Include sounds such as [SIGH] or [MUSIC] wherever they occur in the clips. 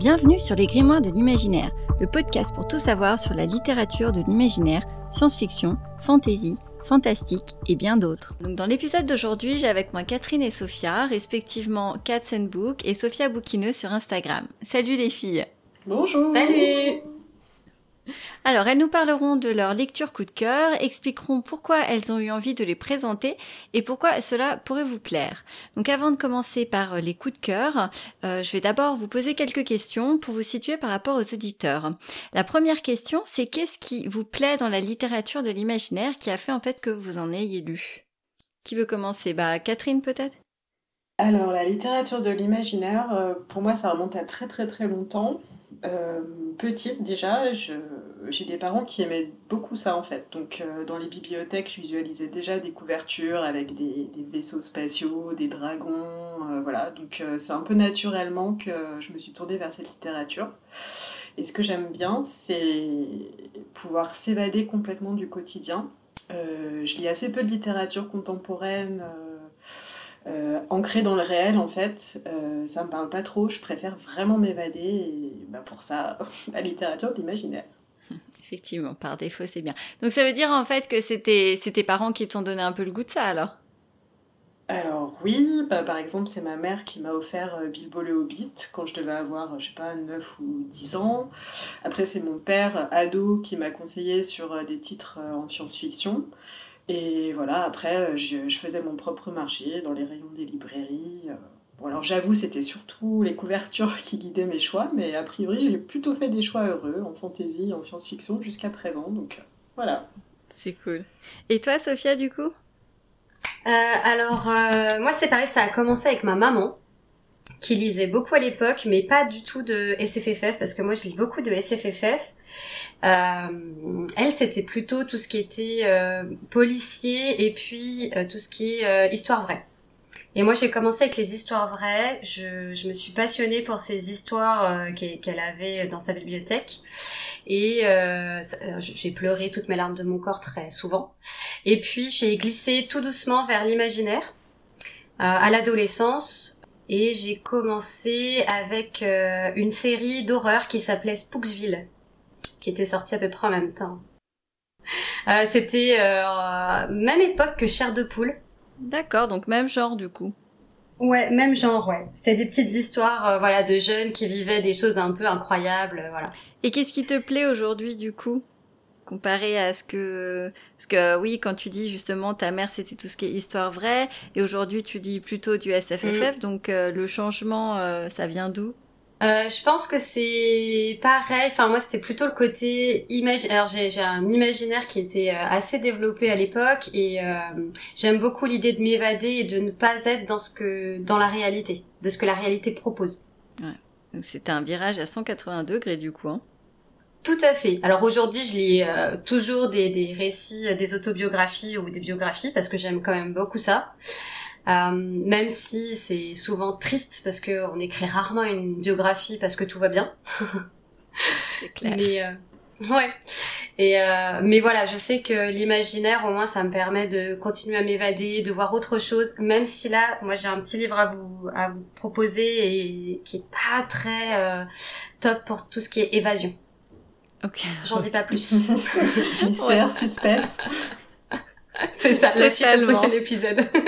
Bienvenue sur les Grimoires de l'imaginaire, le podcast pour tout savoir sur la littérature de l'imaginaire, science-fiction, fantasy, fantastique et bien d'autres. Donc dans l'épisode d'aujourd'hui, j'ai avec moi Catherine et Sophia, respectivement Cats and Book et Sophia Bouquineux sur Instagram. Salut les filles. Bonjour. Salut. Alors, elles nous parleront de leur lecture coup de cœur, expliqueront pourquoi elles ont eu envie de les présenter et pourquoi cela pourrait vous plaire. Donc, avant de commencer par euh, les coups de cœur, euh, je vais d'abord vous poser quelques questions pour vous situer par rapport aux auditeurs. La première question, c'est qu'est-ce qui vous plaît dans la littérature de l'imaginaire qui a fait en fait que vous en ayez lu? Qui veut commencer? Bah, Catherine peut-être? Alors, la littérature de l'imaginaire, euh, pour moi, ça remonte à très très très longtemps. Euh, petite déjà, j'ai des parents qui aimaient beaucoup ça en fait. Donc euh, dans les bibliothèques, je visualisais déjà des couvertures avec des, vaisseaux spatiaux, des dragons, euh, voilà. Donc c'est un peu naturellement que je me suis tournée vers cette littérature. Et ce que j'aime bien, c'est pouvoir s'évader complètement du quotidien. je lis assez peu de littérature contemporaine euh, ancré dans le réel en fait, euh, ça me parle pas trop, je préfère vraiment m'évader et bah, pour ça, [LAUGHS] la littérature d'imaginaire. [LAUGHS] Effectivement, par défaut c'est bien. Donc ça veut dire en fait que c'était tes parents qui t'ont donné un peu le goût de ça alors? Alors oui, bah, par exemple c'est ma mère qui m'a offert euh, Bilbo le Hobbit quand je devais avoir, je sais pas, 9 ou 10 ans. Après c'est mon père, ado, qui m'a conseillé sur des titres en science-fiction. Et voilà, après, euh, je, je, faisais mon propre marché dans les rayons des librairies. Euh. Bon, alors j'avoue, c'était surtout les couvertures [LAUGHS] qui guidaient mes choix, mais a priori, j'ai plutôt fait des choix heureux en fantasy, en science-fiction jusqu'à présent, donc euh, voilà. C'est cool. Et toi, Sophia, du coup? Alors, moi, c'est pareil, ça a commencé avec ma maman, qui lisait beaucoup à l'époque, mais pas du tout de SFFF, parce que moi, je lis beaucoup de SFFF. Euh, elle, c'était plutôt tout ce qui était euh, policier et puis euh, tout ce qui est euh, histoire vraie. Et moi, j'ai commencé avec les histoires vraies. Je, je me suis passionnée pour ces histoires qu'elle avait dans sa bibliothèque. Et j'ai pleuré toutes mes larmes de mon corps très souvent. Et puis, j'ai glissé tout doucement vers l'imaginaire à l'adolescence. Et j'ai commencé avec une série d'horreur qui s'appelait Spooksville qui était sorti à peu près en même temps. Euh, c'était euh, même époque que Chair de poule. D'accord, donc même genre du coup. Ouais, même genre, ouais. C'était des petites histoires, euh, voilà, de jeunes qui vivaient des choses un peu incroyables, voilà. Et qu'est-ce qui te plaît aujourd'hui, du coup, comparé à ce que, parce que oui, quand tu dis justement ta mère c'était tout ce qui est histoire vraie, et aujourd'hui tu lis plutôt du SFFF, mm. donc le changement, ça vient d'où? Euh, je pense que c'est pareil. Enfin, moi, c'était plutôt le côté imaginaire. Alors, j'ai un imaginaire qui était euh, assez développé à l'époque et euh, j'aime beaucoup l'idée de m'évader et de ne pas être dans ce que, dans la réalité, de ce que la réalité propose. Ouais. Donc, c'était un virage à 180 degrés du coup. Hein. Tout à fait. Alors aujourd'hui, je lis euh, toujours des, des récits, des autobiographies ou des biographies parce que j'aime quand même beaucoup ça. Euh, même si c'est souvent triste parce que on écrit rarement une biographie parce que tout va bien. c'est clair. Mais euh, ouais. Et euh, mais voilà, je sais que l'imaginaire, au moins, ça me permet de continuer à m'évader, de voir autre chose. Même si là, moi, j'ai un petit livre à vous à vous proposer et qui est pas très euh, top pour tout ce qui est évasion. Ok. J'en dis pas plus. [LAUGHS] Mystère, suspense. [LAUGHS] C'est ça, la suite au prochain épisode. [LAUGHS]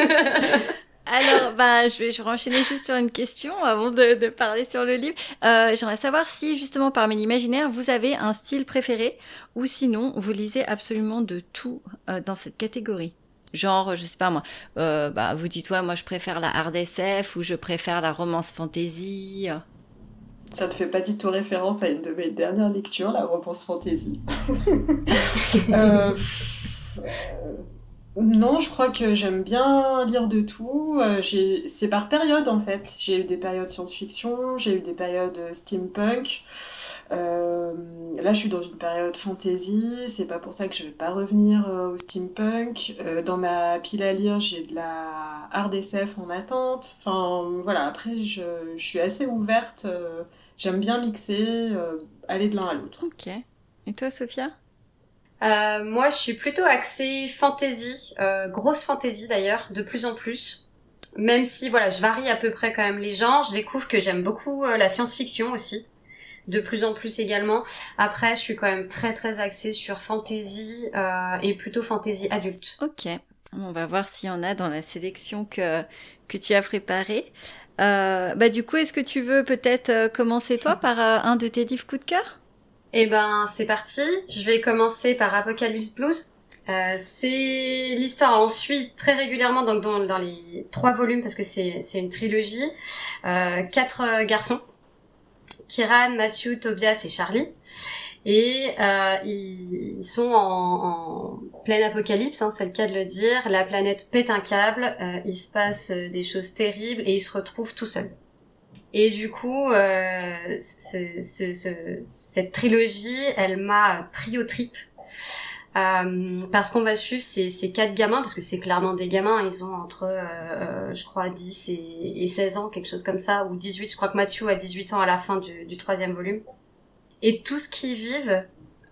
Alors, bah, je vais, je vais enchaîner juste sur une question avant de, de parler sur le livre. Euh, J'aimerais savoir si, justement, parmi l'imaginaire, vous avez un style préféré ou sinon, vous lisez absolument de tout euh, dans cette catégorie. Genre, je sais pas moi, euh, bah, vous dites, ouais, moi je préfère la hard SF ou je préfère la romance fantasy. Ça ne fait pas du tout référence à une de mes dernières lectures, la romance fantasy. [LAUGHS] non, je crois que j'aime bien lire de tout. Euh, c'est par période en fait. J'ai eu des périodes science-fiction, j'ai eu des périodes euh, steampunk. Euh, là, je suis dans une période fantasy. C'est pas pour ça que je vais pas revenir au steampunk. dans ma pile à lire, j'ai de la hard SF en attente. Enfin, voilà. Après, je suis assez ouverte. J'aime bien mixer, aller de l'un à l'autre. Ok. Et toi, Sophia? Euh, moi, je suis plutôt axée fantasy, euh, grosse fantasy d'ailleurs, de plus en plus. Même si, voilà, je varie à peu près quand même les genres, je découvre que j'aime beaucoup euh, la science-fiction aussi. de plus en plus également. Après, je suis quand même très très axée sur fantasy euh, et plutôt fantasy adulte. Ok. On va voir s'il y en a dans la sélection que, que tu as préparée. Euh, bah du coup, est-ce que tu veux peut-être commencer toi par un de tes livres coup de cœur? Eh ben, c'est parti. Je vais commencer par Apocalypse Blues. Euh, c'est l'histoire, on suit très régulièrement donc dans, les trois volumes parce que c'est une trilogie, euh, quatre garçons, Kiran, Matthew, Tobias et Charlie. Et euh, ils, sont en, en pleine apocalypse, hein, c'est le cas de le dire. La planète pète un câble, euh, il se passe euh, des choses terribles et ils se retrouvent tout seuls. Et du coup, euh, ce, ce, ce, cette trilogie, elle m'a pris au trip. Euh, parce qu'on va suivre ces, ces, quatre gamins, parce que c'est clairement des gamins, ils ont entre, euh, je crois, 10 et, et, 16 ans, quelque chose comme ça, ou 18, je crois que Mathieu a 18 ans à la fin du, du troisième volume et tout ce qu'ils vivent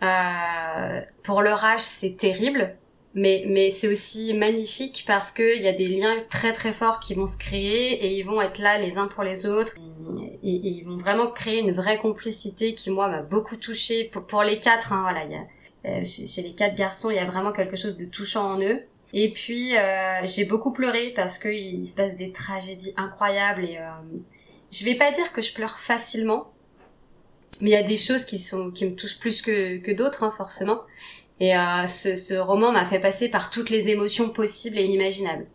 euh, pour leur âge c'est terrible mais mais c'est aussi magnifique parce que il y a des liens très très forts qui vont se créer et ils vont être là les uns pour les autres. Et, ils vont vraiment créer une vraie complicité qui moi m'a beaucoup touchée. Pour, les quatre hein, voilà euh, chez, les quatre garçons il y a vraiment quelque chose de touchant en eux. Et puis euh, j'ai beaucoup pleuré parce que il se passe des tragédies incroyables et euh, je vais pas dire que je pleure facilement mais il y a des choses qui sont qui me touchent plus que, que d'autres hein, forcément et euh, ce, ce roman m'a fait passer par toutes les émotions possibles et inimaginables.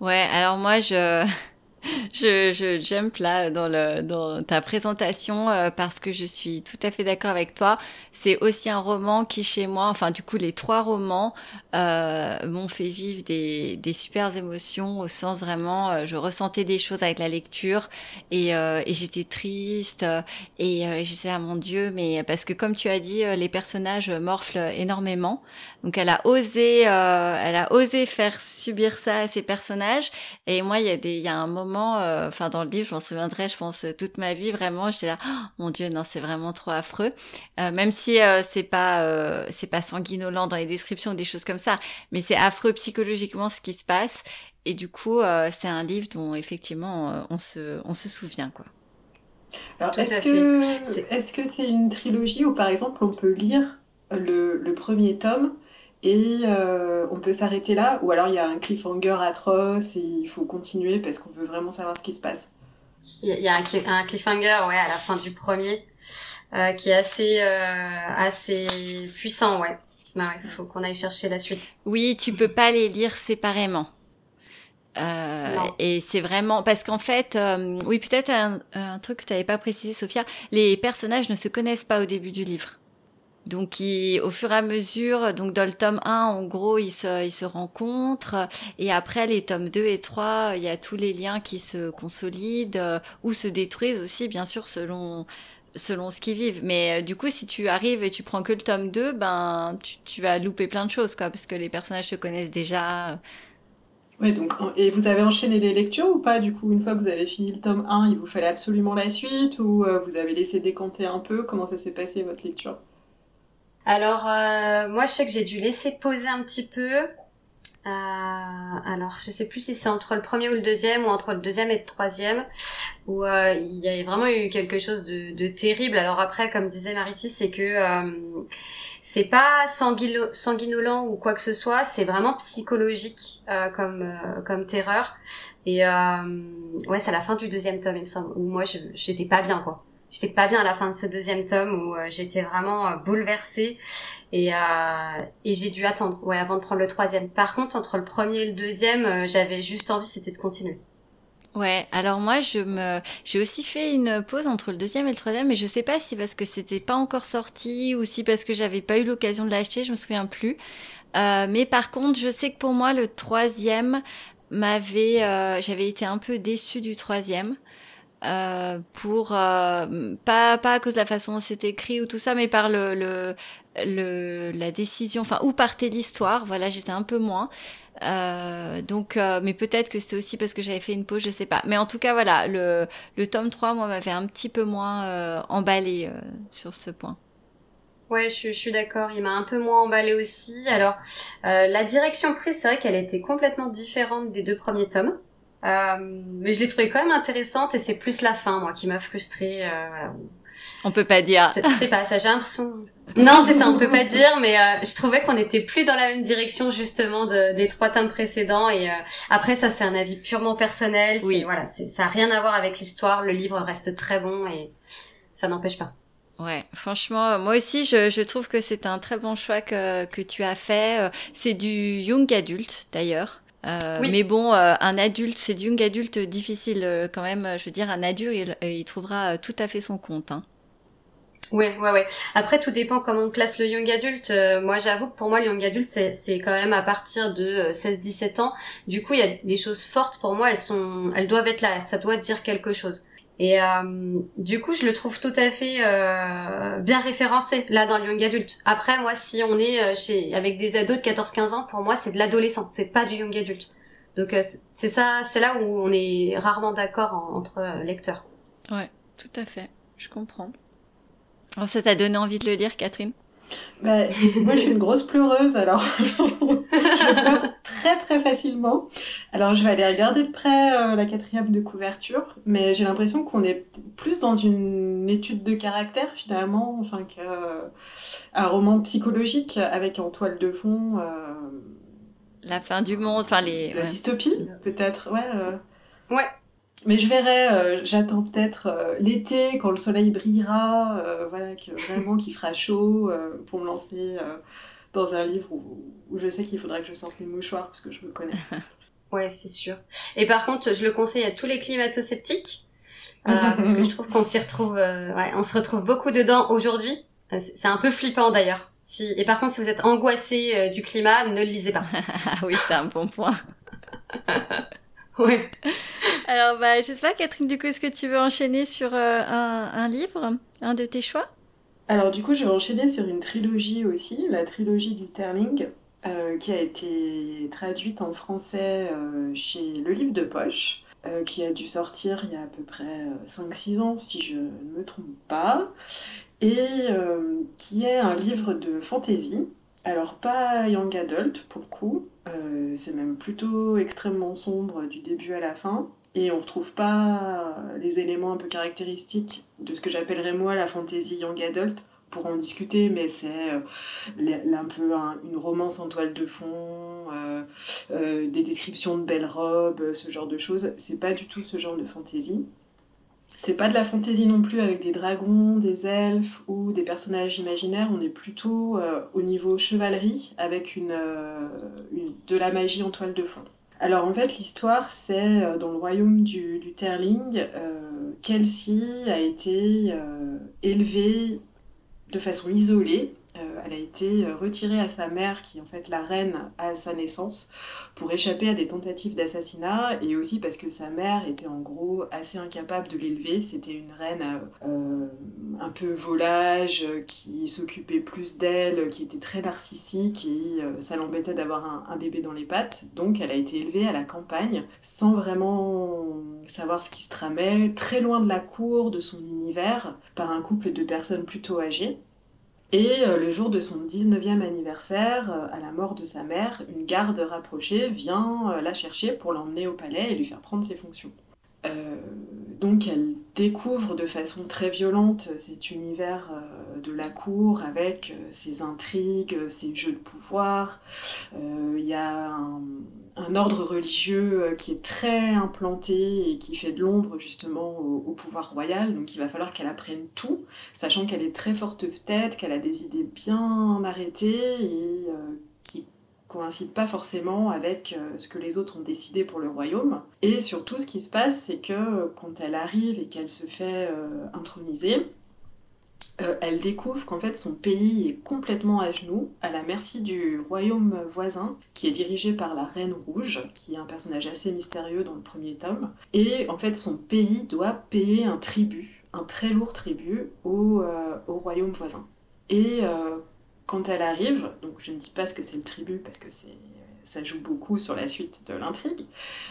Ouais alors moi je je, je jump là dans, le, dans ta présentation euh, parce que je suis tout à fait d'accord avec toi. C'est aussi un roman qui chez moi, enfin du coup les trois romans euh, m'ont fait vivre des, des super émotions au sens vraiment, euh, je ressentais des choses avec la lecture et, euh, et j'étais triste et, et j'étais là mon Dieu, mais parce que comme tu as dit, les personnages morflent énormément. Donc elle a osé, elle a osé faire subir ça à ses personnages et moi il y a des, il y a un moment euh, enfin dans le livre, je m'en souviendrai, je pense toute ma vie vraiment. J'étais là, oh, mon Dieu, non, c'est vraiment trop affreux. Euh, même si euh, c'est pas c'est pas sanguinolent dans les descriptions ou des choses comme ça, mais c'est affreux psychologiquement ce qui se passe. Et du coup, c'est un livre dont effectivement on se on se souvient quoi. Alors est-ce que est-ce que c'est une trilogie où par exemple on peut lire le, le premier tome et euh, on peut s'arrêter là, ou alors il y a un cliffhanger atroce et il faut continuer parce qu'on veut vraiment savoir ce qui se passe. Il y a un, cliffhanger ouais, à la fin du premier euh, qui est assez, euh, assez puissant, ouais. Bah il faut qu'on aille chercher la suite. Oui, tu peux pas les lire séparément. Euh, et c'est vraiment parce qu'en fait, euh, oui, peut-être un, un, truc que tu n'avais pas précisé, Sophia, les personnages ne se connaissent pas au début du livre. Donc, au fur et à mesure, donc dans le tome 1, en gros, ils se, rencontrent. Et après, les tomes 2 et 3, il y a tous les liens qui se consolident euh, ou se détruisent aussi, bien sûr, selon selon ce qu'ils vivent. Mais euh, du coup, si tu arrives et tu prends que le tome 2, ben, tu, tu vas louper plein de choses, quoi, parce que les personnages se connaissent déjà. Oui, donc, et vous avez enchaîné les lectures ou pas Du coup, une fois que vous avez fini le tome 1, il vous fallait absolument la suite ou euh, vous avez laissé décanter un peu? Comment ça s'est passé votre lecture? Alors, euh, moi, je sais que j'ai dû laisser poser un petit peu. Euh, alors, je sais plus si c'est entre le premier ou le deuxième, ou entre le deuxième et le troisième, où euh, il y a vraiment eu quelque chose de, terrible. Alors après, comme disait Maritis, c'est que euh, c'est pas sanguinolent ou quoi que ce soit, c'est vraiment psychologique euh, comme euh, comme terreur. Et ouais, c'est à la fin du deuxième tome, il me semble, où moi, j'étais pas bien, quoi j'étais pas bien à la fin de ce deuxième tome où euh, j'étais vraiment euh, bouleversée et, euh, et j'ai dû attendre ouais avant de prendre le troisième. Par contre entre le premier et le deuxième j'avais juste envie c'était de continuer. Ouais, alors moi je me j'ai aussi fait une pause entre le deuxième et le troisième mais je sais pas si parce que c'était pas encore sorti ou si parce que j'avais pas eu l'occasion de l'acheter, je me souviens plus. Euh, mais par contre, je sais que pour moi le troisième m'avait j'avais été un peu déçue du troisième. Euh, pour euh, pas pas à cause de la façon dont c'est écrit ou tout ça mais par le, le, le la décision enfin où partait l'histoire voilà j'étais un peu moins euh, donc euh, mais peut-être que c'était aussi parce que j'avais fait une pause je sais pas mais en tout cas voilà le le tome 3 moi m'avait un petit peu moins emballé sur ce point Ouais, je, je suis d'accord. Il m'a un peu moins emballé aussi. Alors, la direction prise, c'est vrai qu'elle était complètement différente des deux premiers tomes. Mais je l'ai trouvé quand même intéressante et c'est plus la fin, moi, qui m'a frustrée. On peut pas dire. C'est pas ça, j'ai l'impression. Non, c'est ça, on peut pas [LAUGHS] dire, mais euh, je trouvais qu'on était plus dans la même direction justement de, des trois tomes précédents. Et euh, après, ça, c'est un avis purement personnel. Oui. Voilà, ça a rien à voir avec l'histoire. Le livre reste très bon et ça n'empêche pas. Ouais, franchement, moi aussi, je, je trouve que c'est un très bon choix que, que tu as fait. Euh, c'est du young adulte, d'ailleurs. Euh, Mais bon, un adulte, c'est du young adulte difficile quand même. Je veux dire, un adulte, il, il trouvera tout à fait son compte. Hein. Ouais, ouais, ouais. Après, tout dépend comment on classe le young adulte. Euh, moi, j'avoue que pour moi, le young adulte, c'est quand même à partir de 16-17 euh, ans. Du coup, il y a des choses fortes pour moi, elles sont, elles doivent être là. Ça doit dire quelque chose. Et euh, du coup, je le trouve tout à fait bien référencé là dans le young adulte. Après, moi, si on est chez avec des ados de 14-15 ans, pour moi, c'est de l'adolescent, c'est pas du young adulte. Donc c'est ça, c'est là où on est rarement d'accord entre lecteurs. Ouais, tout à fait. Je comprends. Oh, ça t'a donné envie de le lire, Catherine? Bah, moi, je suis une grosse pleureuse, alors [LAUGHS] je pleure très très facilement. Alors, je vais aller regarder de près euh, la quatrième de couverture, mais j'ai l'impression qu'on est plus dans une étude de caractère finalement, enfin qu'un roman psychologique avec en toile de fond. Euh, la fin du monde, enfin les. La dystopie, peut-être, ouais. Euh. Ouais, mais je verrai, euh, j'attends peut-être euh, l'été quand le soleil brillera, euh, voilà, que, vraiment qu'il fera chaud pour me lancer dans un livre où, où je sais qu'il faudra que je sorte mes mouchoirs parce que je me connais. [LAUGHS] ouais, c'est sûr. Et par contre, je le conseille à tous les climato-sceptiques parce que je trouve qu'on s'y retrouve, ouais, on se retrouve beaucoup dedans aujourd'hui. C'est un peu flippant d'ailleurs. Si... Et par contre, si vous êtes angoissé du climat, ne le lisez pas. [LAUGHS] oui, c'est un bon point. [LAUGHS] ouais. [LAUGHS] Alors, bah, je sais pas, Catherine, du coup, est-ce que tu veux enchaîner sur euh, un, livre, un de tes choix? Alors, du coup, je vais enchaîner sur une trilogie aussi, la trilogie du Terling, euh, qui a été traduite en français euh, chez Le Livre de Poche, qui a dû sortir il y a à peu près 5-6 ans, si je ne me trompe pas, et qui est un livre de fantasy. Alors, pas young adult pour le coup, c'est même plutôt extrêmement sombre du début à la fin et on retrouve pas les éléments un peu caractéristiques de ce que j'appellerais moi la fantasy young adult pour en discuter, mais c'est euh, un peu une romance en toile de fond, euh, euh, des descriptions de belles robes, ce genre de choses. C'est pas du tout ce genre de fantasy. C'est pas de la fantasy non plus avec des dragons, des elfes ou des personnages imaginaires. On est plutôt au niveau chevalerie avec une, de la magie en toile de fond. Alors en fait, l'histoire, c'est euh, dans le royaume du, Terling, euh, Kelsey a été euh, élevée de façon isolée euh, elle a été euh, retirée à sa mère, qui est en fait la reine à sa naissance, pour échapper à des tentatives d'assassinat, et aussi parce que sa mère était en gros assez incapable de l'élever. C'était une reine euh, un peu volage, qui s'occupait plus d'elle, qui était très narcissique, et ça l'embêtait d'avoir un, un, bébé dans les pattes. Donc elle a été élevée à la campagne, sans vraiment savoir ce qui se tramait, très loin de la cour, de son univers, par un couple de personnes plutôt âgées. Et euh, le jour de son 19e anniversaire, euh, à la mort de sa mère, une garde rapprochée vient euh, la chercher pour l'emmener au palais et lui faire prendre ses fonctions. donc elle découvre de façon très violente cet univers de la cour avec ses intrigues, ses jeux de pouvoir. Il y a un, un ordre religieux euh, qui est très implanté et qui fait de l'ombre justement au, pouvoir royal. Donc il va falloir qu'elle apprenne tout, sachant qu'elle est très forte tête, qu'elle a des idées bien arrêtées et euh, qui coïncident pas forcément avec euh, ce que les autres ont décidé pour le royaume. Et surtout, ce qui se passe, c'est que quand elle arrive et qu'elle se fait introniser, euh, elle découvre qu'en fait son pays est complètement à genoux, à la merci du royaume voisin, qui est dirigé par la Reine Rouge, qui est un personnage assez mystérieux dans le premier tome. Et en fait son pays doit payer un tribut, un très lourd tribut, au, euh, royaume voisin. Et euh, quand elle arrive, donc je ne dis pas ce que c'est le tribut parce que ça joue beaucoup sur la suite de l'intrigue,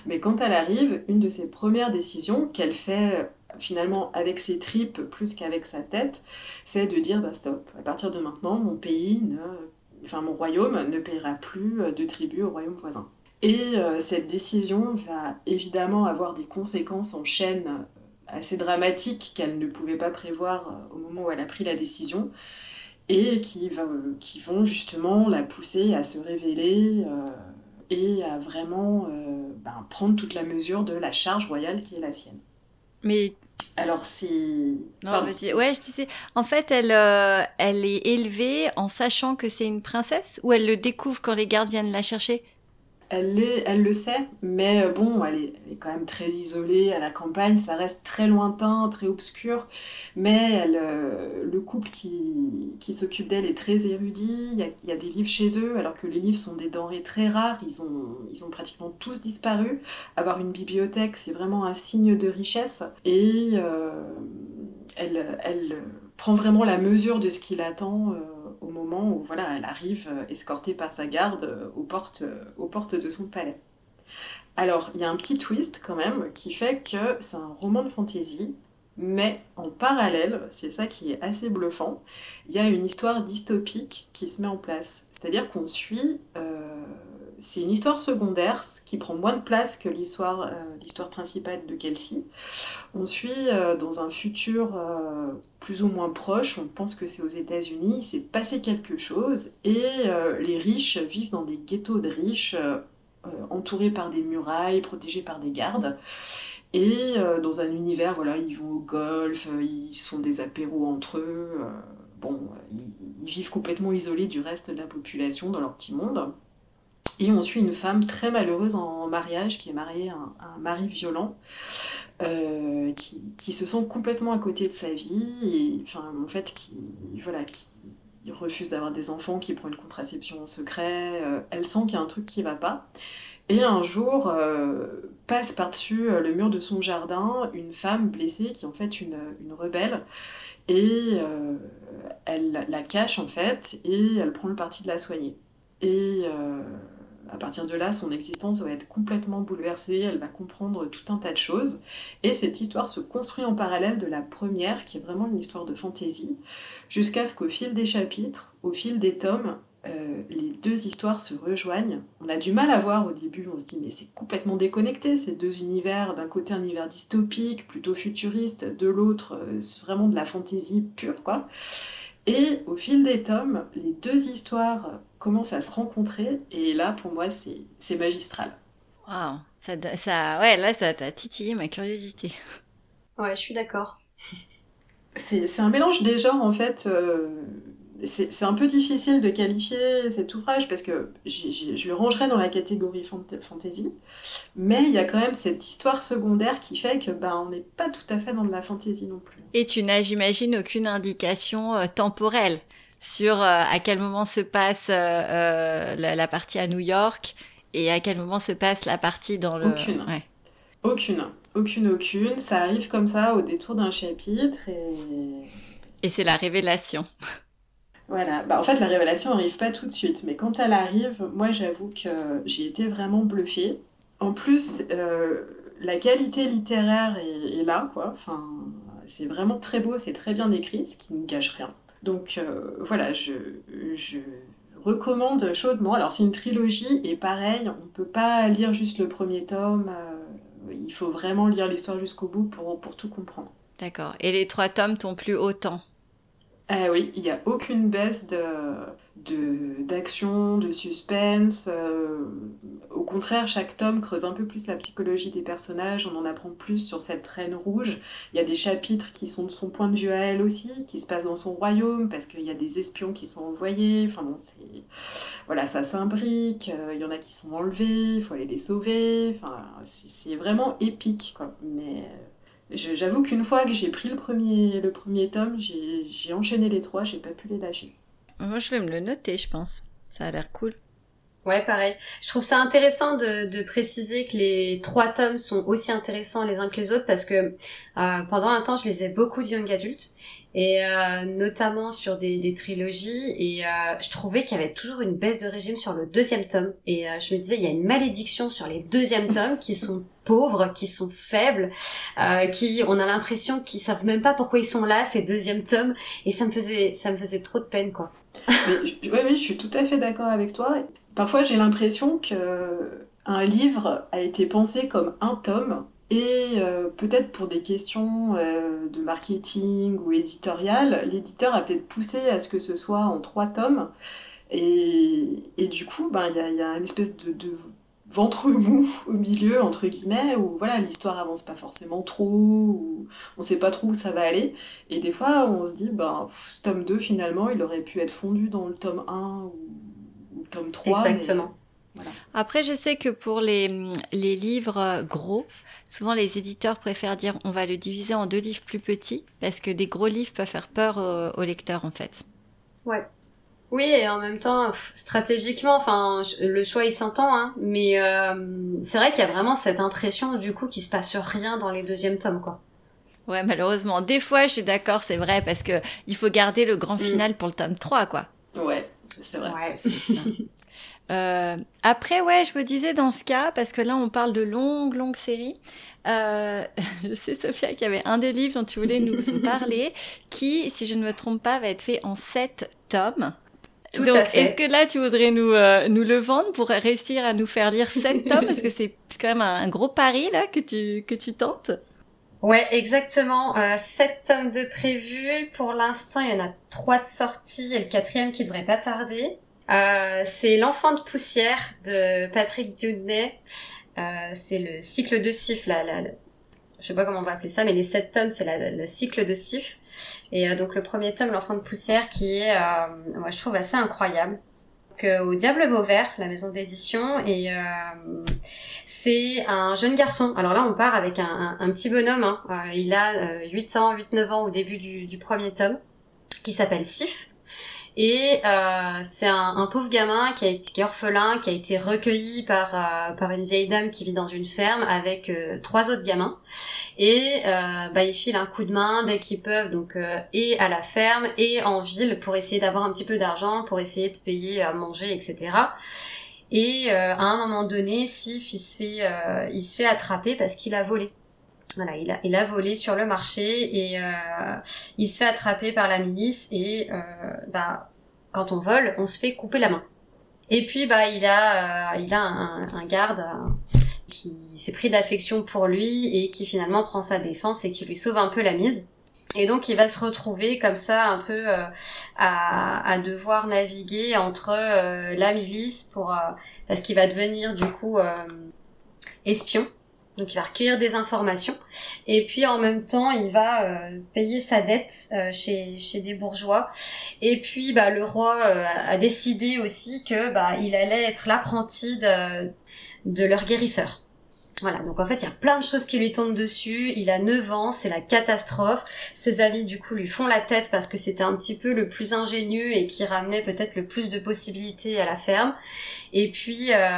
mais quand elle arrive, une de ses premières décisions qu'elle fait finalement avec ses tripes plus qu'avec sa tête, c'est de dire bah stop, à partir de maintenant, mon pays, enfin mon royaume ne paiera plus de tribut au royaume voisin. Et cette décision va évidemment avoir des conséquences en chaîne assez dramatiques qu'elle ne pouvait pas prévoir au moment où elle a pris la décision et qui, qui vont justement la pousser à se révéler et à vraiment ben, prendre toute la mesure de la charge royale qui est la sienne. Mais alors c'est. Ouais, je disais. En fait, elle, euh, elle est élevée en sachant que c'est une princesse ou elle le découvre quand les gardes viennent la chercher? Elle, elle le sait, mais euh, bon, elle est, quand même très isolée à la campagne, ça reste très lointain, très obscur, mais elle, euh, le couple qui, qui s'occupe d'elle est très érudit, il y, a, des livres chez eux, alors que les livres sont des denrées très rares, ils ont, ils ont pratiquement tous disparu. Avoir une bibliothèque, c'est vraiment un signe de richesse, et euh, elle, elle prend vraiment la mesure de ce qu'il attend au moment où voilà, elle arrive euh, escortée par sa garde euh, aux portes, euh, aux portes de son palais. Alors, il y a un petit twist quand même qui fait que c'est un roman de fantasy, mais en parallèle, c'est ça qui est assez bluffant, il y a une histoire dystopique qui se met en place. C'est-à-dire qu'on suit c'est une histoire secondaire qui prend moins de place que l'histoire euh, principale de Kelsey. On suit euh, dans un futur euh, plus ou moins proche, on pense que c'est aux États-Unis, il passé quelque chose et les riches vivent dans des ghettos de riches entourés par des murailles, protégés par des gardes. Et dans un univers, voilà, ils vont au golf, ils font des apéros entre eux. bon, ils, vivent complètement isolés du reste de la population dans leur petit monde. Et on suit une femme très malheureuse en mariage qui est mariée à un, mari violent. Euh, qui, qui, se sent complètement à côté de sa vie et enfin en fait qui voilà qui refuse d'avoir des enfants qui prend une contraception en secret euh, elle sent qu'il y a un truc qui va pas et un jour euh, passe par-dessus le mur de son jardin une femme blessée qui est en fait une, une rebelle et elle la cache en fait et elle prend le parti de la soigner et à partir de là, son existence va être complètement bouleversée, elle va comprendre tout un tas de choses. Et cette histoire se construit en parallèle de la première, qui est vraiment une histoire de fantaisie, jusqu'à ce qu'au fil des chapitres, au fil des tomes, euh, les deux histoires se rejoignent. On a du mal à voir au début, on se dit mais c'est complètement déconnecté ces deux univers. D'un côté un univers dystopique, plutôt futuriste, de l'autre euh, vraiment de la fantaisie pure quoi. Et au fil des tomes, les deux histoires commencent à se rencontrer, et là, pour moi, c'est magistral. Waouh, ça, ça, ouais, là, ça t'a titillé ma curiosité. Ouais, je suis d'accord. C'est un mélange des genres, en fait. Euh, c'est un peu difficile de qualifier cet ouvrage parce que je le rangerais dans la catégorie fantasy, mais il y a quand même cette histoire secondaire qui fait que ben, on n'est pas tout à fait dans de la fantasy non plus. Et tu n'as, j'imagine, aucune indication euh, temporelle sur euh, à quel moment se passe euh, la, partie à New York et à quel moment se passe la partie dans le... Aucune. Aucune. Aucune, aucune. Ça arrive comme ça au détour d'un chapitre et... Et c'est la révélation. [LAUGHS] Voilà, bah, en fait la révélation n'arrive pas tout de suite, mais quand elle arrive, moi j'avoue que j'ai été vraiment bluffée. En plus, euh, la qualité littéraire est, là, quoi. Enfin, c'est vraiment très beau, c'est très bien écrit, ce qui ne gâche rien. Donc euh, voilà, je, je recommande chaudement. Alors c'est une trilogie et pareil, on ne peut pas lire juste le premier tome. Euh, il faut vraiment lire l'histoire jusqu'au bout pour, pour tout comprendre. D'accord. Et les trois tomes t'ont plu autant? Ah oui, il n'y a aucune baisse de, d'action, de, suspense. Euh, au contraire, chaque tome creuse un peu plus la psychologie des personnages, on en apprend plus sur cette reine rouge. Il y a des chapitres qui sont de son point de vue à elle aussi, qui se passent dans son royaume, parce qu'il y a des espions qui sont envoyés. Enfin bon, c'est... Voilà, ça s'imbrique, euh, il y en a qui sont enlevés, il faut aller les sauver. Enfin, c'est, vraiment épique, quoi. Mais J'avoue qu'une fois que j'ai pris le premier, le premier tome, j'ai enchaîné les trois, j'ai pas pu les lâcher. Moi, je vais me le noter, je pense. Ça a l'air cool. Ouais, pareil. Je trouve ça intéressant de, de, préciser que les trois tomes sont aussi intéressants les uns que les autres parce que euh, pendant un temps, je lisais beaucoup de young adultes et euh, notamment sur des, des trilogies et euh, je trouvais qu'il y avait toujours une baisse de régime sur le deuxième tome et euh, je me disais il y a une malédiction sur les deuxièmes tomes qui sont [LAUGHS] pauvres, qui sont faibles, euh, qui on a l'impression qu'ils savent même pas pourquoi ils sont là ces deuxièmes tomes et ça me faisait ça me faisait trop de peine quoi. oui, oui, je suis tout à fait d'accord avec toi. Parfois, j'ai l'impression que un livre a été pensé comme un tome et euh, peut-être pour des questions euh, de marketing ou éditorial, l'éditeur a peut-être poussé à ce que ce soit en trois tomes. Et, du coup, ben, il y, a, une espèce de, ventre mou au milieu, entre guillemets, où voilà, l'histoire avance pas forcément trop, ou on sait pas trop où ça va aller. Et des fois, on se dit, ben, ce tome 2, finalement, il aurait pu être fondu dans le tome 1 ou, tome 3. Exactement. Voilà. Après, je sais que pour les, les livres gros, Souvent, les éditeurs préfèrent dire on va le diviser en deux livres plus petits parce que des gros livres peuvent faire peur aux, lecteurs en fait. Ouais. Oui, et en même temps, stratégiquement, enfin, le choix il s'entend, hein, mais euh, c'est vrai qu'il y a vraiment cette impression du coup qu'il se passe rien dans les deuxièmes tomes, quoi. Ouais, malheureusement. Des fois, je suis d'accord, c'est vrai, parce que il faut garder le grand mm. final pour le tome 3, quoi. Ouais, c'est vrai. Ouais. [LAUGHS] Euh, après, ouais, je me disais dans ce cas, parce que là, on parle de longues, longues séries. Euh, [LAUGHS] je sais, Sophia, qu'il y avait un des livres dont tu voulais nous [LAUGHS] parler, qui, si je ne me trompe pas, va être fait en sept tomes. Tout Donc, est-ce que là, tu voudrais nous, euh, nous le vendre pour réussir à nous faire lire sept tomes? Parce que c'est quand même un, gros pari, là, que tu, que tu tentes. Ouais, exactement. Euh, sept tomes de prévus. Pour l'instant, il y en a trois de sortie et le quatrième qui devrait pas tarder. Euh, c'est L'enfant de poussière de Patrick Dudney. Euh, c'est le cycle de Sif, là, là, je sais pas comment on va appeler ça, mais les sept tomes, c'est le cycle de Sif. Et euh, donc le premier tome, L'enfant de poussière, qui est, euh, moi je trouve assez incroyable. Donc, euh, au Diable Vauvert, la maison d'édition, et c'est un jeune garçon. Alors là, on part avec un, petit bonhomme. Hein. il a 8 ans, 8-9 ans au début du, premier tome, qui s'appelle Sif. Et euh, c'est un, pauvre gamin qui, est orphelin, qui a été recueilli par, euh, une vieille dame qui vit dans une ferme avec euh, trois autres gamins. Et euh, bah, ils filent un coup de main dès qu'ils peuvent, donc euh, et à la ferme et en ville pour essayer d'avoir un petit peu d'argent, pour essayer de payer à manger, etc. Et à un moment donné, Sif, il se fait, il se fait attraper parce qu'il a volé. Voilà, il a, il a volé sur le marché et euh, il se fait attraper par la milice et euh, bah, quand on vole, on se fait couper la main. Et puis bah il a, euh, il a un, un garde euh, qui s'est pris d'affection pour lui et qui finalement prend sa défense et qui lui sauve un peu la mise. Et donc il va se retrouver comme ça un peu euh, à, devoir naviguer entre euh, la milice pour parce qu'il va devenir du coup espion donc il va recueillir des informations et puis en même temps il va euh, payer sa dette euh, chez, chez des bourgeois. Et puis bah, le roi euh, a décidé aussi que bah, il allait être l'apprenti de, de leur guérisseur. Voilà, donc en fait, il y a plein de choses qui lui tombent dessus. Il a 9 ans, c'est la catastrophe. Ses amis, du coup, lui font la tête parce que c'était un petit peu le plus ingénieux et qui ramenait peut-être le plus de possibilités à la ferme. Et puis, euh,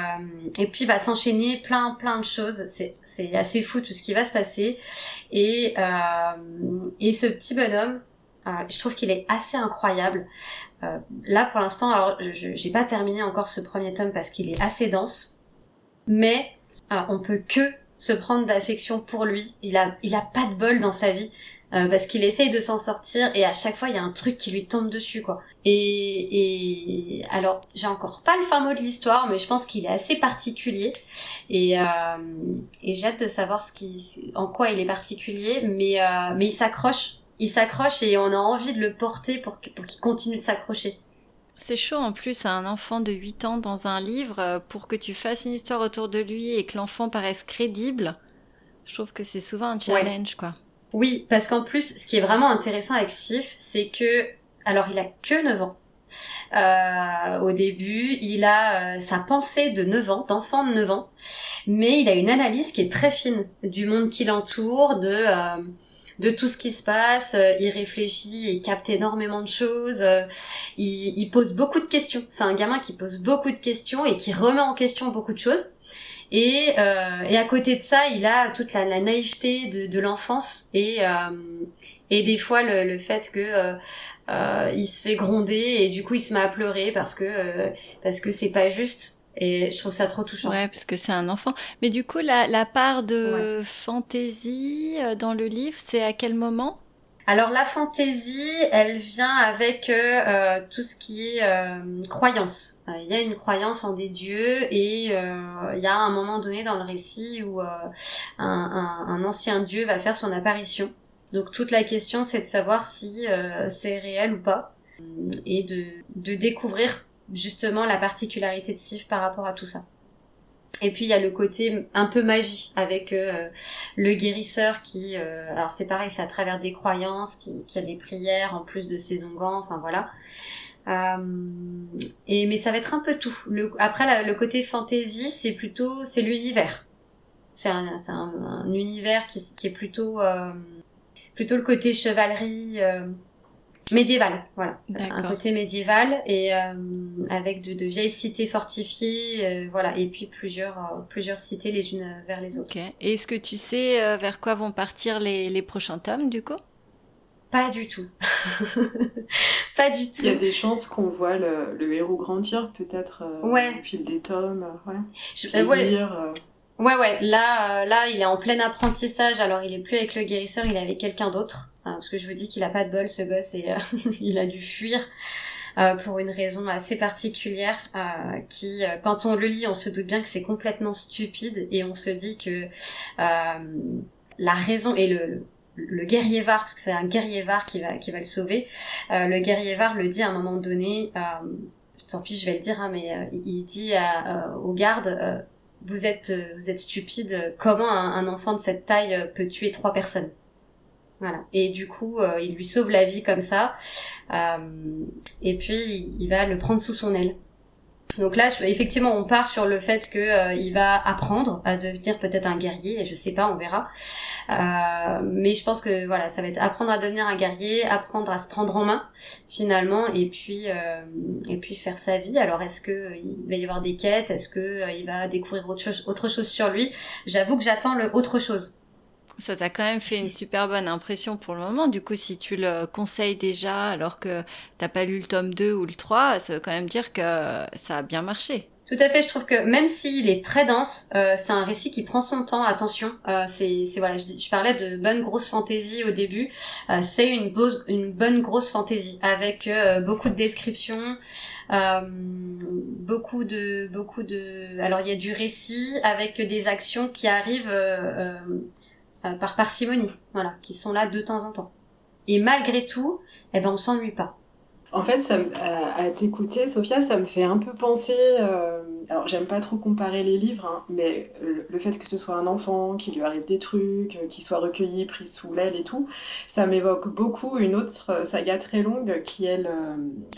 et puis va s'enchaîner plein, plein de choses. C'est, c'est assez fou tout ce qui va se passer. Et, euh, et ce petit bonhomme, euh, je trouve qu'il est assez incroyable. Euh, là, pour l'instant, alors, je, j'ai pas terminé encore ce premier tome parce qu'il est assez dense. Mais ah, on peut que se prendre d'affection pour lui. Il a, il a pas de bol dans sa vie. Euh, parce qu'il essaye de s'en sortir et à chaque fois il y a un truc qui lui tombe dessus quoi. Et, et alors j'ai encore pas le fin mot de l'histoire mais je pense qu'il est assez particulier et, euh, et j'ai hâte de savoir ce qui, en quoi il est particulier mais euh, mais il s'accroche, il s'accroche et on a envie de le porter pour qu'il continue de s'accrocher. C'est chaud en plus à un enfant de 8 ans dans un livre euh, pour que tu fasses une histoire autour de lui et que l'enfant paraisse crédible. Je trouve que c'est souvent un challenge, quoi. Oui, parce qu'en plus, ce qui est vraiment intéressant avec Sif, c'est que, alors il a que 9 ans. Euh, au début, il a euh, sa pensée de 9 ans, d'enfant de 9 ans, mais il a une analyse qui est très fine du monde qui l'entoure, de euh, de tout ce qui se passe, euh, il réfléchit, il capte énormément de choses, euh, il, pose beaucoup de questions. C'est un gamin qui pose beaucoup de questions et qui remet en question beaucoup de choses. Et, euh, à côté de ça, il a toute la, naïveté de, l'enfance et, et des fois le, fait que il se fait gronder et du coup il se met à pleurer parce que parce que c'est pas juste et je trouve ça trop touchant. Ouais, parce que c'est un enfant. Mais du coup, la, la part de fantaisie euh, dans le livre, c'est à quel moment? Alors la fantaisie, elle vient avec euh, tout ce qui est euh, croyance. Euh, il y a une croyance en des dieux et il y a un moment donné dans le récit où un, un, ancien dieu va faire son apparition. Donc toute la question c'est de savoir si c'est réel ou pas et de, de découvrir justement la particularité de Sif par rapport à tout ça. Et puis il y a le côté un peu magie avec euh, le guérisseur qui, euh, alors c'est pareil, c'est à travers des croyances, qui, qui, a des prières en plus de ses onguents, enfin voilà. Euh, et mais ça va être un peu tout. Après le côté fantasy, c'est plutôt c'est l'univers. C'est un, univers qui, qui est plutôt euh, plutôt le côté chevalerie médiéval, voilà, un côté médiéval et euh, avec de, de, vieilles cités fortifiées, euh, voilà, et puis plusieurs euh, plusieurs cités les unes vers les autres. Et est-ce que tu sais vers quoi vont partir les, les prochains tomes du coup? Pas du tout, [LAUGHS] pas du tout. Il y a des chances qu'on voit le, le, héros grandir peut-être ouais. au fil des tomes, ouais. Je, ouais. Ouais, ouais, là, là, il est en plein apprentissage. Alors, il est plus avec le guérisseur, il est avec quelqu'un d'autre parce que je vous dis qu'il a pas de bol ce gosse et euh, [LAUGHS] il a dû fuir euh, pour une raison assez particulière euh, qui, quand on le lit, on se doute bien que c'est complètement stupide et on se dit que la raison et le, guerrier var, parce que c'est un guerrier var qui va, qui va le sauver, le guerrier var le dit à un moment donné, tant pis je vais le dire, hein, mais il dit à, vous êtes, vous êtes stupide, comment un enfant de cette taille peut tuer trois personnes? Voilà. Et du coup, euh, il lui sauve la vie comme ça. Euh, et puis, il va le prendre sous son aile. Donc là, effectivement, on part sur le fait que euh, il va apprendre à devenir peut-être un guerrier. Et je sais pas, on verra. mais je pense que voilà, ça va être apprendre à devenir un guerrier, apprendre à se prendre en main finalement, et puis et puis faire sa vie. Alors, est-ce que il va y avoir des quêtes? Est-ce que il va découvrir autre chose, autre chose sur lui? J'avoue que j'attends le autre chose. Ça t'a quand même fait une super bonne impression pour le moment. Du coup, si tu le conseilles déjà alors que t'as pas lu le tome 2 ou le 3, ça veut quand même dire que ça a bien marché. Tout à fait, je trouve que même s'il est très dense, euh, c'est un récit qui prend son temps. Attention, euh, c'est voilà, je, parlais de bonne grosse fantaisie au début. Euh, c'est une, une bonne grosse fantaisie avec beaucoup de descriptions, beaucoup de beaucoup de. Alors il y a du récit avec des actions qui arrivent euh, par parcimonie, voilà, qui sont là de temps en temps. Et malgré tout, eh ben on s'ennuie pas. En fait, ça, à, t'écouter, Sophia, ça me fait un peu penser. Euh, alors, j'aime pas trop comparer les livres, hein, mais le, fait que ce soit un enfant, qu'il lui arrive des trucs, euh, qu'il soit recueilli, pris sous l'aile et tout, ça m'évoque beaucoup une autre saga très longue qui est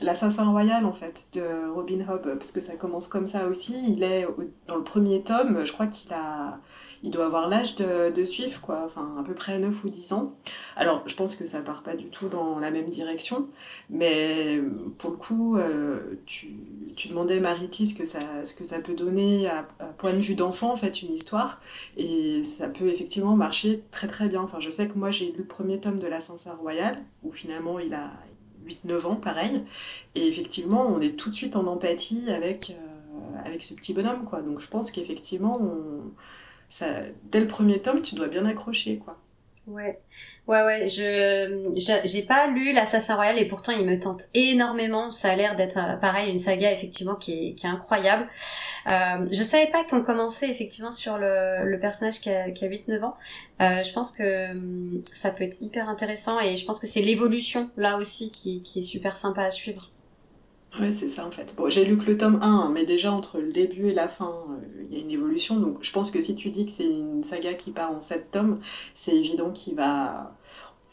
L'Assassin Royal, en fait, de Robin Hobb, parce que ça commence comme ça aussi. Il est dans le premier tome, je crois qu'il a il doit avoir l'âge de, suivre, quoi, enfin à peu près 9 ou 10 ans. Alors je pense que ça part pas du tout dans la même direction, mais pour le coup, euh, tu, demandais Maritis ce que ça, ce que ça peut donner à, point de vue d'enfant, en fait, une histoire, et ça peut effectivement marcher très très bien. Enfin, je sais que moi j'ai lu le premier tome de La Sincère Royale, où finalement il a 8-9 ans, pareil, et effectivement on est tout de suite en empathie avec, euh, avec ce petit bonhomme, quoi. Donc je pense qu'effectivement on dès le premier tome, tu dois bien accrocher, quoi. Ouais, ouais, ouais. Je j'ai pas lu l'Assassin Royal et pourtant il me tente énormément. Ça a l'air d'être euh, pareil une saga effectivement qui est, qui est incroyable. Euh, je savais pas qu'on commençait effectivement sur le, personnage qui a, qui a 8-9 ans. Euh, je pense que hum, ça peut être hyper intéressant et je pense que c'est l'évolution là aussi qui, qui est super sympa à suivre. Ouais, c'est ça en fait. Bon, j'ai lu que le tome 1, mais déjà entre le début et la fin, euh, il y a une évolution. Donc je pense que si tu dis que c'est une saga qui part en 7 tomes, c'est évident qu'il va.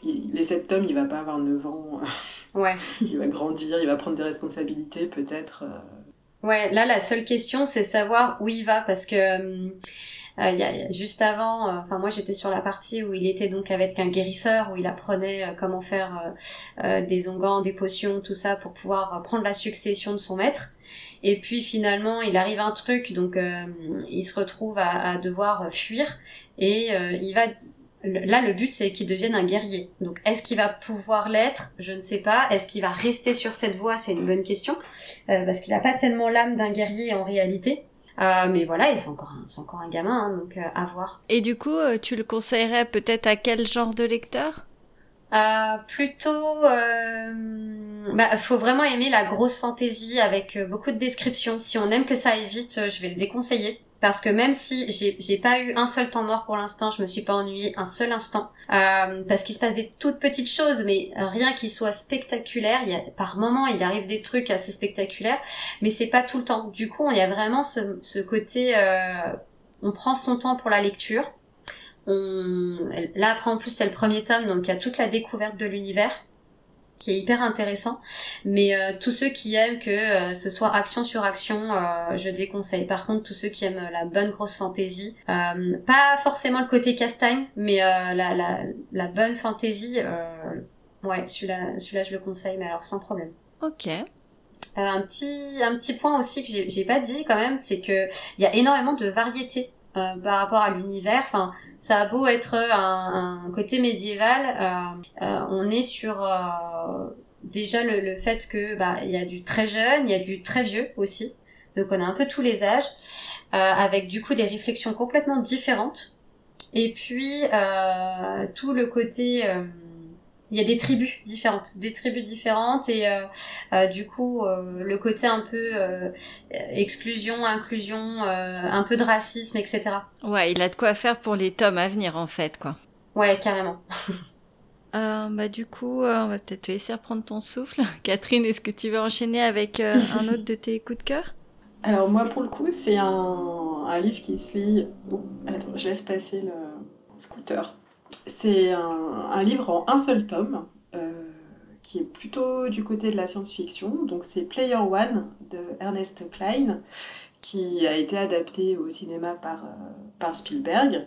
les 7 tomes, il va pas avoir 9 ans. [LAUGHS] Ouais. il va grandir, il va prendre des responsabilités peut-être. Euh. Ouais, là la seule question c'est savoir où il va parce que. Euh, juste avant, euh, enfin moi j'étais sur la partie où il était donc avec un guérisseur, où il apprenait euh, comment faire des onguents, des potions, tout ça pour pouvoir prendre la succession de son maître. Et puis finalement, il arrive un truc, donc il se retrouve à, devoir fuir et il va Là, le but, c'est qu'il devienne un guerrier. Donc, est-ce qu'il va pouvoir l'être? Je ne sais pas. Est-ce qu'il va rester sur cette voie? C'est une bonne question. Parce qu'il n'a pas tellement l'âme d'un guerrier en réalité. Euh, mais voilà, c'est encore, encore un gamin, hein, donc euh, à voir. Et du coup, euh, tu le conseillerais peut-être à quel genre de lecteur? Euh, plutôt, euh, bah, faut vraiment aimer la grosse fantaisie avec euh, beaucoup de descriptions. Si on aime que ça aille vite, je vais le déconseiller. Parce que même si j'ai pas eu un seul temps mort pour l'instant, je me suis pas ennuyée un seul instant. Euh, parce qu'il se passe des toutes petites choses, mais rien qui soit spectaculaire. Il y a, par moment, il arrive des trucs assez spectaculaires, mais c'est pas tout le temps. Du coup, il y a vraiment ce, ce côté, euh, on prend son temps pour la lecture. On... Là, après, en plus, c'est le premier tome, donc il y a toute la découverte de l'univers qui est hyper intéressant. Mais euh, tous ceux qui aiment que euh, ce soit action sur action, euh, je déconseille. Par contre, tous ceux qui aiment la bonne grosse fantaisie, pas forcément le côté castagne, mais la, la, la, bonne fantaisie, ouais, celui-là, celui-là, je le conseille, mais alors sans problème. Ok. un petit, un petit point aussi que j'ai, j'ai pas dit quand même, c'est que il y a énormément de variétés par rapport à l'univers. Enfin, ça a beau être un, côté médiéval, euh, euh, on est sur euh, déjà le, le, fait que bah il y a du très jeune, il y a du très vieux aussi. Donc on a un peu tous les âges, avec du coup des réflexions complètement différentes. Et puis tout le côté il y a des tribus différentes, des tribus différentes et euh, euh, du coup euh, le côté un peu exclusion, inclusion, un peu de racisme, etc. Ouais, il a de quoi faire pour les tomes à venir en fait, quoi. Ouais, carrément. [LAUGHS] bah du coup, on va peut-être te laisser reprendre ton souffle. [LAUGHS] Catherine, est-ce que tu veux enchaîner avec un autre de tes coups de cœur? [LAUGHS] Alors moi, pour le coup, c'est un, un, livre qui se lit. attends, je laisse passer le scooter. C'est un, livre en un seul tome, euh, qui est plutôt du côté de la science-fiction. Donc c'est Player One de Ernest Klein, qui a été adapté au cinéma par, euh, par Spielberg.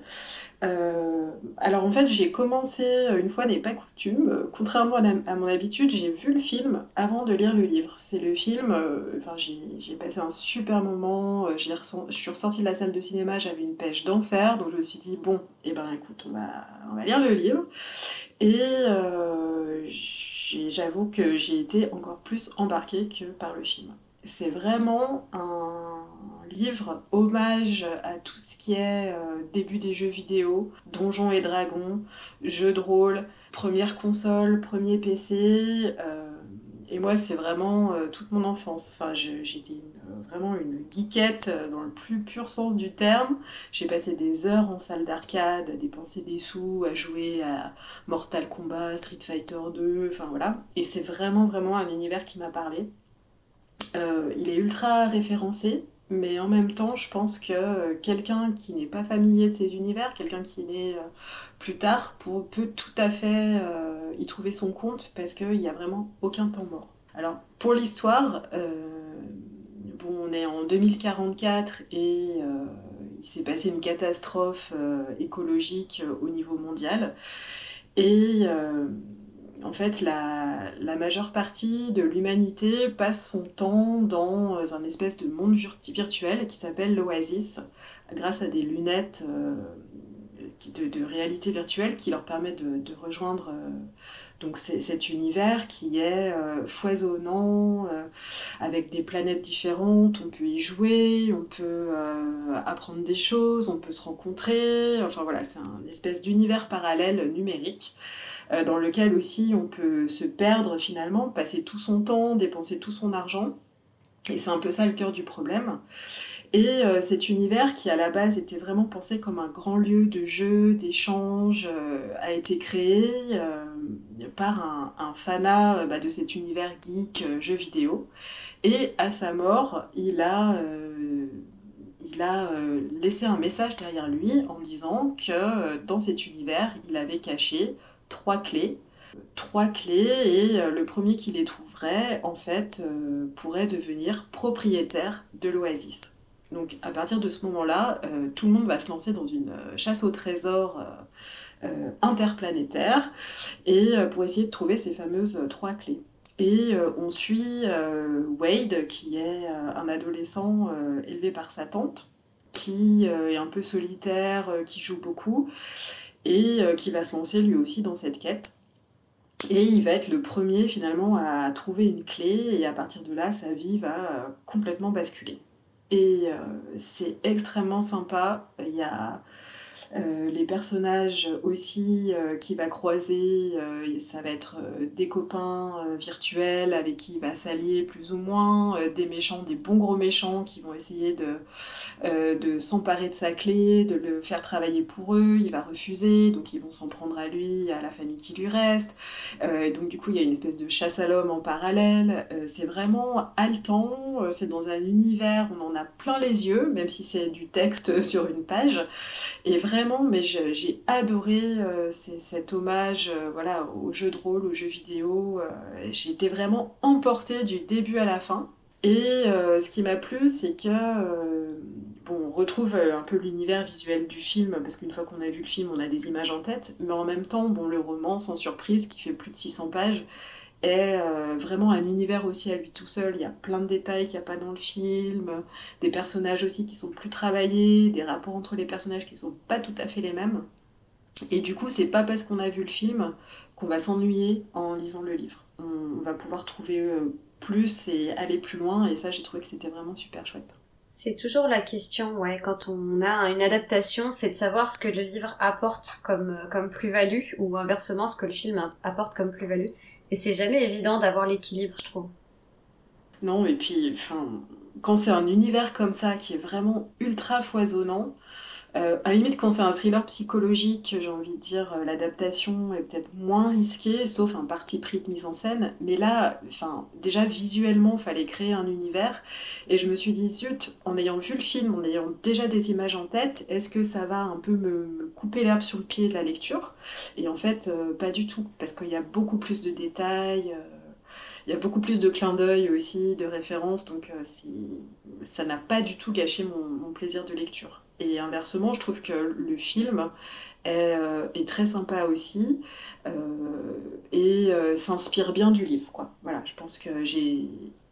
Euh, alors en fait, j'ai commencé, une fois n'est pas coutume, contrairement à, mon habitude, j'ai vu le film avant de lire le livre. C'est le film, enfin j'ai passé un super moment, je suis ressortie de la salle de cinéma, j'avais une pêche d'enfer, donc je me suis dit, bon, et eh ben écoute, on va, on va lire le livre. Et j'avoue que j'ai été encore plus embarquée que par le film. C'est vraiment un livre hommage à tout ce qui est euh, début des jeux vidéo, donjons et dragons, jeux de rôle, première console, premier PC. Euh, et moi, c'est vraiment euh, toute mon enfance. Enfin, j'étais vraiment une geekette dans le plus pur sens du terme. J'ai passé des heures en salle d'arcade, à dépenser des sous, à jouer à Mortal Kombat, Street Fighter 2, enfin voilà. Et c'est vraiment, vraiment un univers qui m'a parlé. il est ultra référencé, mais en même temps, je pense que euh, quelqu'un qui n'est pas familier de ces univers, quelqu'un qui naît euh, plus tard, peut tout à fait euh, y trouver son compte parce qu'il n'y a vraiment aucun temps mort. Alors, pour l'histoire, bon, on est en 2044 et il s'est passé une catastrophe écologique au niveau mondial. Et en fait, la, majeure partie de l'humanité passe son temps dans un espèce de monde virtuel qui s'appelle l'Oasis, grâce à des lunettes euh, de, réalité virtuelle qui leur permettent de, rejoindre euh, cet univers qui est euh, foisonnant, avec des planètes différentes, on peut y jouer, on peut apprendre des choses, on peut se rencontrer, enfin voilà, c'est un espèce d'univers parallèle numérique. Euh, dans lequel aussi on peut se perdre finalement, passer tout son temps, dépenser tout son argent. Et c'est un peu ça le cœur du problème. Et euh, cet univers qui à la base était vraiment pensé comme un grand lieu de jeu, d'échange, euh, a été créé par un, fanat bah, de cet univers geek jeu vidéo. Et à sa mort, il a, il a laissé un message derrière lui en disant que dans cet univers, il avait caché trois clés. Trois clés et euh, le premier qui les trouverait, en fait, euh, pourrait devenir propriétaire de l'oasis. Donc à partir de ce moment-là, euh, tout le monde va se lancer dans une chasse au trésor interplanétaire et pour essayer de trouver ces fameuses trois clés. Et on suit Wade, qui est un adolescent élevé par sa tante, qui est un peu solitaire, qui joue beaucoup, et euh, qui va se lancer lui aussi dans cette quête. Et il va être le premier finalement à trouver une clé et à partir de là, sa vie va euh, complètement basculer. Et euh, c'est extrêmement sympa. Il y a Euh, les personnages aussi euh, qu'il va croiser, euh, ça va être des copains virtuels avec qui il va s'allier plus ou moins, des méchants, des bons gros méchants qui vont essayer de, de s'emparer de sa clé, de le faire travailler pour eux, il va refuser, donc ils vont s'en prendre à lui, à la famille qui lui reste. donc du coup il y a une espèce de chasse à l'homme en parallèle. c'est vraiment haletant, c'est dans un univers on en a plein les yeux, même si c'est du texte [LAUGHS] sur une page. Et vraiment mais j'ai adoré euh, cet hommage euh, voilà, aux jeux de rôle, aux jeux vidéo. Euh, j'ai été vraiment emportée du début à la fin. Et ce qui m'a plu, c'est que on retrouve un peu l'univers visuel du film, parce qu'une fois qu'on a vu le film, on a des images en tête, mais en même temps, bon, le roman, sans surprise, qui fait plus de 600 pages, est euh, vraiment un univers aussi à lui tout seul. Il y a plein de détails qu'il n'y a pas dans le film, des personnages aussi qui sont plus travaillés, des rapports entre les personnages qui sont pas tout à fait les mêmes. Et du coup, c'est pas parce qu'on a vu le film qu'on va s'ennuyer en lisant le livre. On, va pouvoir trouver euh, plus et aller plus loin, et ça, j'ai trouvé que c'était vraiment super chouette. C'est toujours la question, ouais, quand on a une adaptation, c'est de savoir ce que le livre apporte comme, comme plus-value, ou inversement, ce que le film apporte comme plus-value. Et c'est jamais évident d'avoir l'équilibre, je trouve. Non, et puis, enfin, quand c'est un univers comme ça qui est vraiment ultra foisonnant, euh, à la limite, quand c'est un thriller psychologique, j'ai envie de dire, euh, l'adaptation est peut-être moins risquée, sauf un parti pris de mise en scène. Mais là, enfin, déjà visuellement, il fallait créer un univers. Et je me suis dit, zut, en ayant vu le film, en ayant déjà des images en tête, est-ce que ça va un peu me, couper l'herbe sur le pied de la lecture? Et en fait, euh, pas du tout, parce qu'il y a beaucoup plus de détails. il y a beaucoup plus de clins d'œil aussi, de références, donc ça n'a pas du tout gâché mon plaisir de lecture. Et inversement, je trouve que le film est, euh, très sympa aussi euh, et euh, s'inspire bien du livre. Voilà, je pense que j'ai,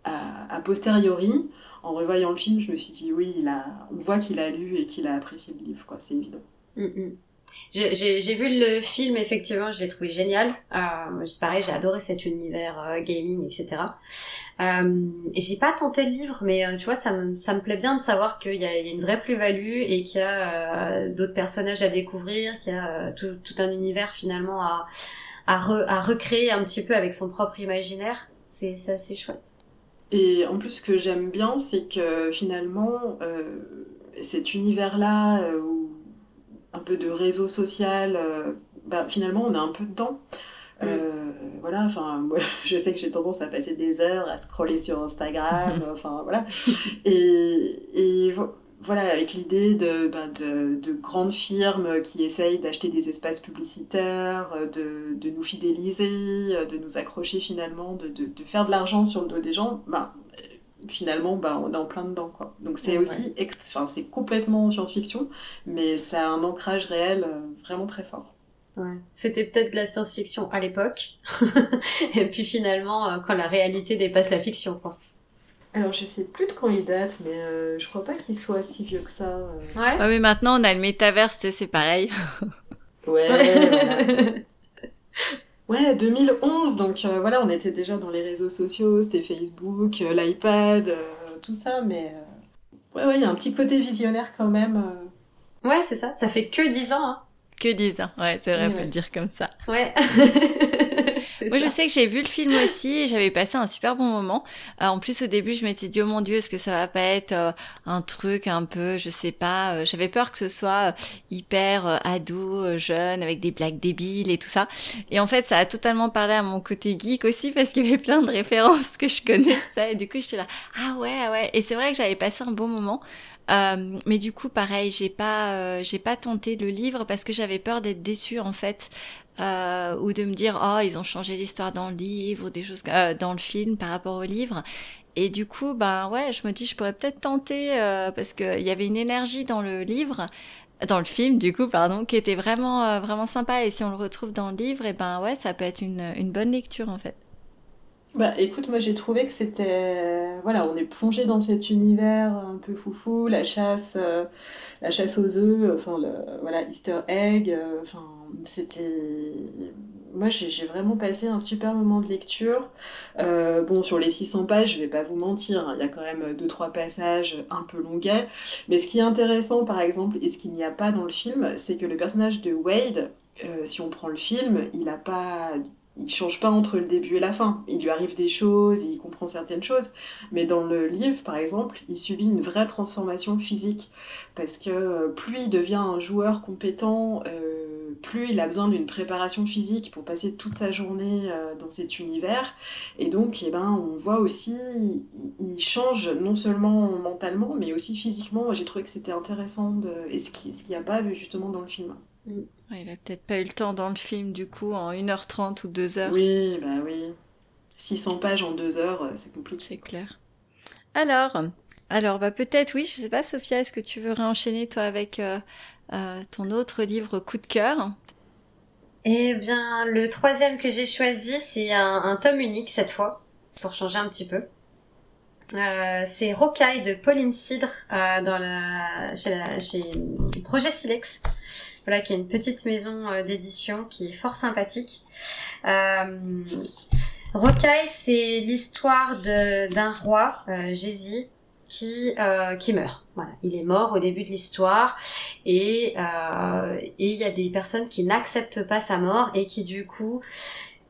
a, posteriori, en revoyant le film, je me suis dit oui, il a, on voit qu'il a lu et qu'il a apprécié le livre, c'est évident. Mm, mm. J'ai vu le film, effectivement, je l'ai trouvé génial. Euh, c'est pareil, j'ai adoré cet univers gaming, etc. Euh, et j'ai pas tenté le livre, mais euh, tu vois, ça me, ça me plaît bien de savoir qu'il y, a une vraie plus-value et qu'il y a euh, d'autres personnages à découvrir, qu'il y a tout, un univers finalement à, à, à, recréer un petit peu avec son propre imaginaire. C'est assez chouette. Et en plus, ce que j'aime bien, c'est que finalement, cet univers-là, un peu de réseau social, bah, finalement, on est un peu dedans. Euh, voilà, enfin, [LAUGHS] je sais que j'ai tendance à passer des heures à scroller sur Instagram, [LAUGHS] enfin voilà. Et, et voilà, avec l'idée de, ben, de, de, grandes firmes qui essayent d'acheter des espaces publicitaires, de, de, nous fidéliser, de nous accrocher finalement, de, de, faire de l'argent sur le dos des gens, ben, finalement, ben, on est en plein dedans. Quoi. Donc c'est aussi, enfin, c'est complètement science-fiction, mais ça a un ancrage réel euh, vraiment très fort. C'était peut-être de la science-fiction à l'époque, [LAUGHS] et puis finalement, euh, quand la réalité dépasse la fiction, quoi. Alors, je sais plus de quand il date, mais euh, je crois pas qu'il soit si vieux que ça. Euh. Ouais. mais maintenant, on a le métaverse, c'est pareil. [LAUGHS] ouais. ouais, 2011, donc voilà, on était déjà dans les réseaux sociaux, c'était Facebook, l'iPad, tout ça, mais ouais, ouais, il y a un petit côté visionnaire quand même. Ouais, c'est ça, ça fait que 10 ans, hein. Que 10 ans, ouais, c'est vrai, faut le dire comme ça. Ouais. [LAUGHS] Moi, je sais que j'ai vu le film aussi et j'avais passé un super bon moment. Euh, en plus, au début, je m'étais dit, oh mon dieu, est-ce que ça va pas être euh, un truc un peu, je sais pas, euh, j'avais peur que ce soit hyper ado, jeune, avec des blagues débiles et tout ça. Et en fait, ça a totalement parlé à mon côté geek aussi [LAUGHS] parce qu'il y avait plein de références que je connaissais. Et du coup, j'étais là, ah ouais, ah ouais. Et c'est vrai que j'avais passé un bon moment. Euh, mais du coup, pareil, j'ai pas, euh, j'ai pas tenté le livre parce que j'avais peur d'être déçue en fait, euh, ou de me dire oh ils ont changé l'histoire dans le livre, des choses dans le film par rapport au livre. Et du coup, ben ouais, je me dis je pourrais peut-être tenter parce qu'il y avait une énergie dans le livre dans le film du coup pardon qui était vraiment vraiment sympa et si on le retrouve dans le livre et ben ouais ça peut être une, une bonne lecture en fait bah écoute, moi j'ai trouvé que c'était. Voilà, on est plongé dans cet univers un peu foufou, la chasse, euh, la chasse aux œufs, enfin, le, voilà, Easter egg, euh, enfin, c'était. moi, j'ai vraiment passé un super moment de lecture. Euh, bon, sur les 600 pages, je vais pas vous mentir, hein, il y a quand même 2-3 passages un peu longuets. Mais ce qui est intéressant, par exemple, et ce qu'il n'y a pas dans le film, c'est que le personnage de Wade, euh, si on prend le film, il a pas il change pas entre le début et la fin. Il lui arrive des choses, il comprend certaines choses. Mais dans le livre, par exemple, il subit une vraie transformation physique. Parce que euh, plus il devient un joueur compétent, euh, plus il a besoin d'une préparation physique pour passer toute sa journée euh, dans cet univers. Et donc, eh ben, on voit aussi, il, change non seulement mentalement, mais aussi physiquement. J'ai trouvé que c'était intéressant, de... et ce qu'il n'y a pas justement dans le film. Mm il a peut-être pas eu le temps dans le film, du coup, en 1h30 ou 2h. Oui, bah oui. 600 pages en 2 heures, euh, c'est compliqué. C'est clair. Alors, alors bah peut-être, oui, je sais pas, Sophia, est-ce que tu veux réenchaîner, toi, avec euh, euh, ton autre livre coup de cœur? Eh bien, le troisième que j'ai choisi, c'est un, tome unique cette fois, pour changer un petit peu. c'est Rocaille de Pauline Cidre dans la, chez, la, chez Projet Silex voilà, qui est une petite maison euh, d'édition qui est fort sympathique. Euh, Rocaille, c'est l'histoire d'un roi, euh, qui, euh, meurt. Il est mort au début de l'histoire et il y a des personnes qui n'acceptent pas sa mort et qui du coup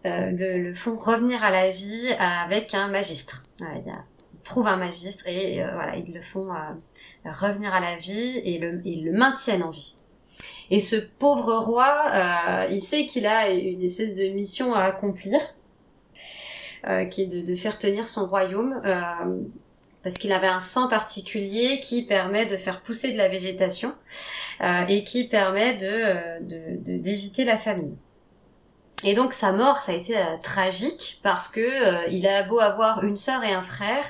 le, font revenir à la vie avec un magistre. Ils trouvent un magistre et voilà, ils le font revenir à la vie et le, ils le maintiennent en vie. Et ce pauvre roi, euh, il sait qu'il a une espèce de mission à accomplir, euh, qui est de, faire tenir son royaume, euh, parce qu'il avait un sang particulier qui permet de faire pousser de la végétation et qui permet de d'éviter la famine. Et donc sa mort, ça a été tragique parce que il a beau avoir une sœur et un frère,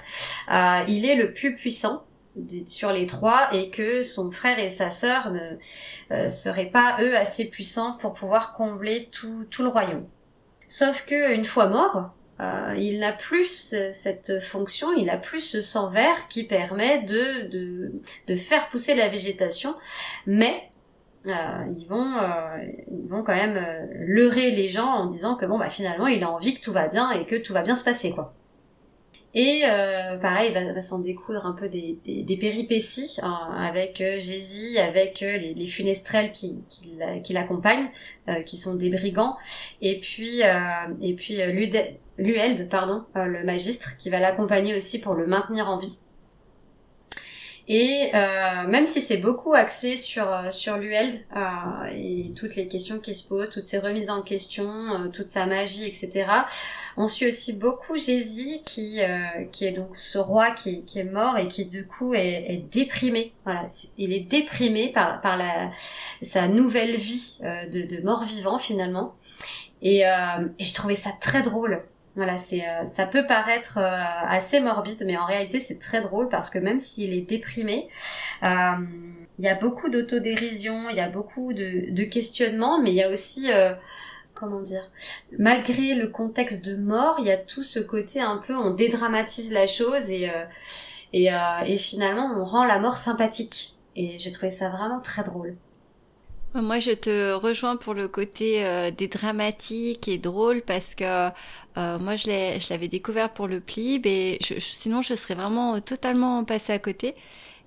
il est le plus puissant sur les trois et que son frère et sa sœur ne euh, seraient pas eux assez puissants pour pouvoir combler tout, tout le royaume. Sauf que une fois mort, euh, il n'a plus cette fonction, il n'a plus ce sang vert qui permet de, de, de faire pousser la végétation, mais euh, ils vont euh, ils vont quand même euh, leurrer les gens en disant que bon bah finalement il a envie que tout va bien et que tout va bien se passer quoi. Et euh, pareil, va, va s'en découdre un peu des, des, péripéties hein, avec euh, avec euh, les, les, funestrelles qui, qui, l'accompagnent, euh, qui sont des brigands, et puis et puis Lueld, pardon, le magistre, qui va l'accompagner aussi pour le maintenir en vie. Et euh, même si c'est beaucoup axé sur sur Lueld euh, et toutes les questions qui se posent, toutes ces remises en question, toute sa magie, etc. On suit aussi beaucoup Jésus qui, euh, est donc ce roi qui, est mort et qui du coup est, déprimé. Voilà, il est déprimé par, sa nouvelle vie euh, de, mort-vivant finalement. Et, euh, et, je trouvais ça très drôle. Voilà, c'est ça peut paraître assez morbide, mais en réalité c'est très drôle parce que même s'il est déprimé, il y a beaucoup d'autodérision, il y a beaucoup de questionnements, mais il y a aussi comment dire, malgré le contexte de mort, il y a tout ce côté un peu, on dédramatise la chose et, euh, et, euh, et finalement on rend la mort sympathique. Et j'ai trouvé ça vraiment très drôle. Moi, je te rejoins pour le côté euh, des dramatiques et drôle parce que moi, je l'avais découvert pour le plib et sinon, je serais vraiment totalement passée à côté.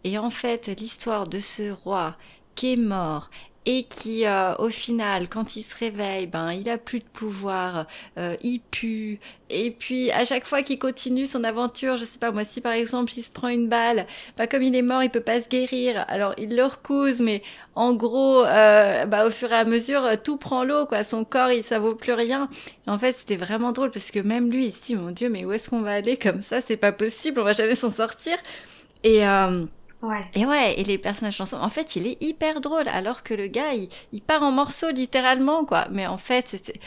Et en fait, l'histoire de ce roi qui est mort et qui euh, au final quand il se réveille ben il a plus de pouvoir euh, il pue. Et puis à chaque fois qu'il continue son aventure je sais pas moi si par exemple il se prend une balle bah comme il est mort il peut pas se guérir. Alors il le recouse mais en gros euh, bah au fur et à mesure tout prend l'eau quoi. Son corps il ça vaut plus rien. Et en fait c'était vraiment drôle parce que même lui il se dit mon dieu mais où est-ce qu'on va aller comme ça? C'est pas possible on va jamais s'en sortir. Et et ouais, et les personnages ensemble, en fait, il est hyper drôle, alors que le gars, il, part en morceaux littéralement, quoi. Mais en fait, c'était,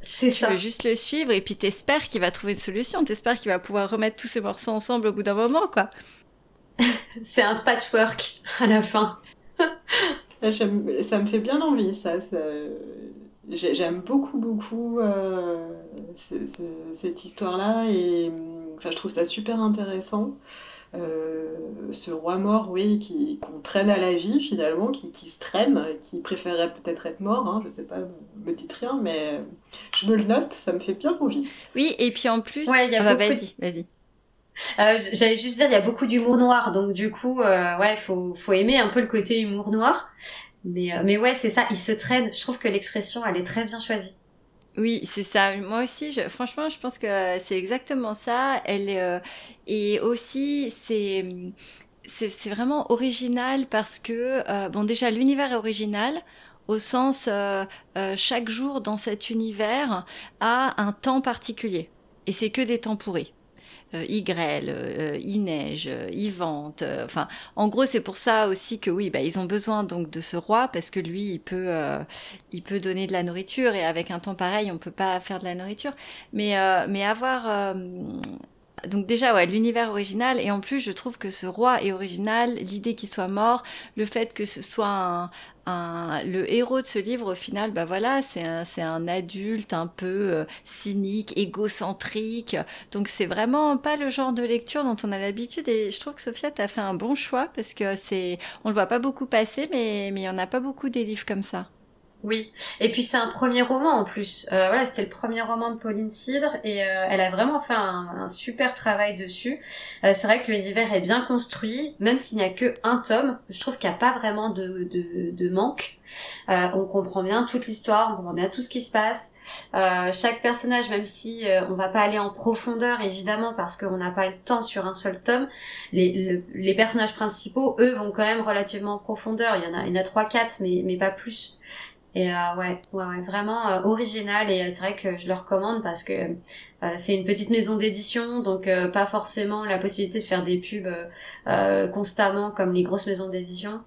c'est tu veux juste le suivre et puis t'espères qu'il va trouver une solution, t'espères qu'il va pouvoir remettre tous ces morceaux ensemble au bout d'un moment, quoi. [LAUGHS] c'est un patchwork à la fin. [LAUGHS] Ah, ça me fait bien envie, ça. J'aime beaucoup, beaucoup euh, cette histoire-là et enfin, je trouve ça super intéressant. Ce roi mort, oui, qui, qu'on traîne à la vie finalement, qui, qui se traîne, qui préférerait peut-être être mort, hein, je sais pas, me dites rien, mais je me le note, ça me fait bien envie. Oui, et puis en plus... Ouais, y a ah bah, vas-y, vas-y. Euh, J'allais juste dire, il y a beaucoup d'humour noir, donc du coup, euh, ouais, faut, faut aimer un peu le côté humour noir. Mais, euh, mais ouais, c'est ça, il se traîne. Je trouve que l'expression, elle est très bien choisie. Oui, c'est ça. Moi aussi, je, franchement, je pense que c'est exactement ça. Elle euh, et aussi, c'est c'est vraiment original parce que euh, bon, déjà l'univers est original au sens chaque jour dans cet univers a un temps particulier et c'est que des temps pourris euh, il grêle, euh, il neige, euh, il vente. Enfin, en gros, c'est pour ça aussi que oui, bah, ils ont besoin donc de ce roi parce que lui, il peut, il peut donner de la nourriture et avec un temps pareil, on peut pas faire de la nourriture. Mais, mais avoir donc déjà, ouais, l'univers original, et en plus, je trouve que ce roi est original, l'idée qu'il soit mort, le fait que ce soit un, le héros de ce livre, au final, bah voilà, c'est un, un adulte un peu euh, cynique, égocentrique, donc c'est vraiment pas le genre de lecture dont on a l'habitude, et je trouve que Sophia, t'as fait un bon choix, parce que c'est, on le voit pas beaucoup passer, mais, mais il y en a pas beaucoup des livres comme ça. Oui, et puis c'est un premier roman en plus. Euh, voilà, c'était le premier roman de Pauline Cidre et euh, elle a vraiment fait un, super travail dessus. Euh, c'est vrai que l'univers est bien construit, même s'il n'y a que un tome. Je trouve qu'il n'y a pas vraiment de, de, manque. on comprend bien toute l'histoire, on comprend bien tout ce qui se passe. chaque personnage, même si on va pas aller en profondeur évidemment parce qu'on n'a pas le temps sur un seul tome, les, les personnages principaux, eux, vont quand même relativement en profondeur. Il y en a, il y en a trois, quatre, mais mais pas plus. Et euh, ouais, ouais, ouais, vraiment euh, original et euh, c'est vrai que je le recommande parce que euh, c'est une petite maison d'édition, donc pas forcément la possibilité de faire des pubs constamment comme les grosses maisons d'édition.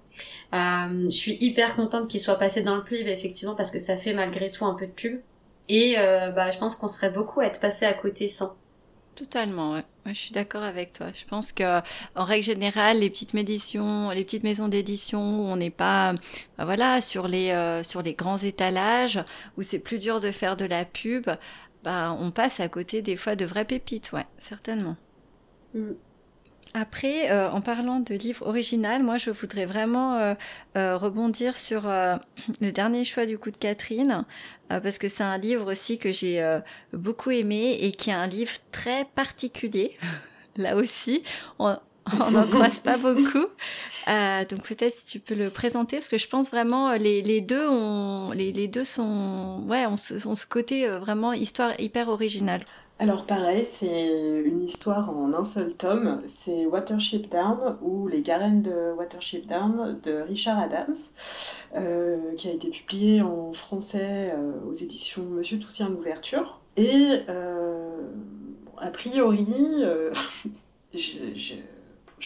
je suis hyper contente qu'il soit passé dans le pli, effectivement, parce que ça fait malgré tout un peu de pub. Et bah, je pense qu'on serait beaucoup à être passé à côté sans. Totalement, ouais. Je suis d'accord avec toi. Je pense que, en règle générale, les petites éditions, les petites maisons d'édition, on n'est pas, bah voilà, sur les euh, sur les grands étalages où c'est plus dur de faire de la pub. Bah, on passe à côté des fois de vraies pépites, ouais, certainement. Mm. Après, euh, en parlant de livre original, moi je voudrais vraiment euh, euh, rebondir sur le dernier choix du coup de Catherine, parce que c'est un livre aussi que j'ai beaucoup aimé et qui est un livre très particulier. [LAUGHS] Là aussi, on n'en [LAUGHS] croise pas beaucoup. donc peut-être si tu peux le présenter, parce que je pense vraiment les, les deux ont, les, les deux sont, ouais, ont ce côté vraiment histoire hyper originale. Alors pareil, c'est une histoire en un seul tome, c'est Watership Down ou Les Garennes de Watership Down de Richard Adams, euh, qui a été publié en français euh, aux éditions Monsieur Toussien l'ouverture. Et euh, a priori, [LAUGHS] je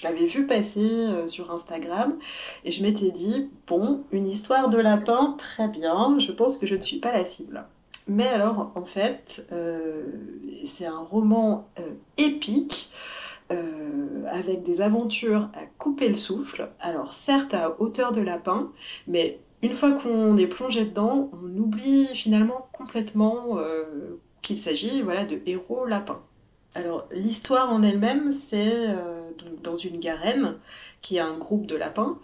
l'avais vu passer sur Instagram et je m'étais dit, bon, une histoire de lapin, très bien, je pense que je ne suis pas la cible. Mais alors, en fait, euh, c'est un roman euh, épique. Euh, avec des aventures à couper le souffle. Alors certes à hauteur de lapin, mais une fois qu'on est plongé dedans, on oublie finalement complètement qu'il s'agit voilà, de héros lapins. Alors l'histoire en elle-même, c'est dans une garenne qui a un groupe de lapins,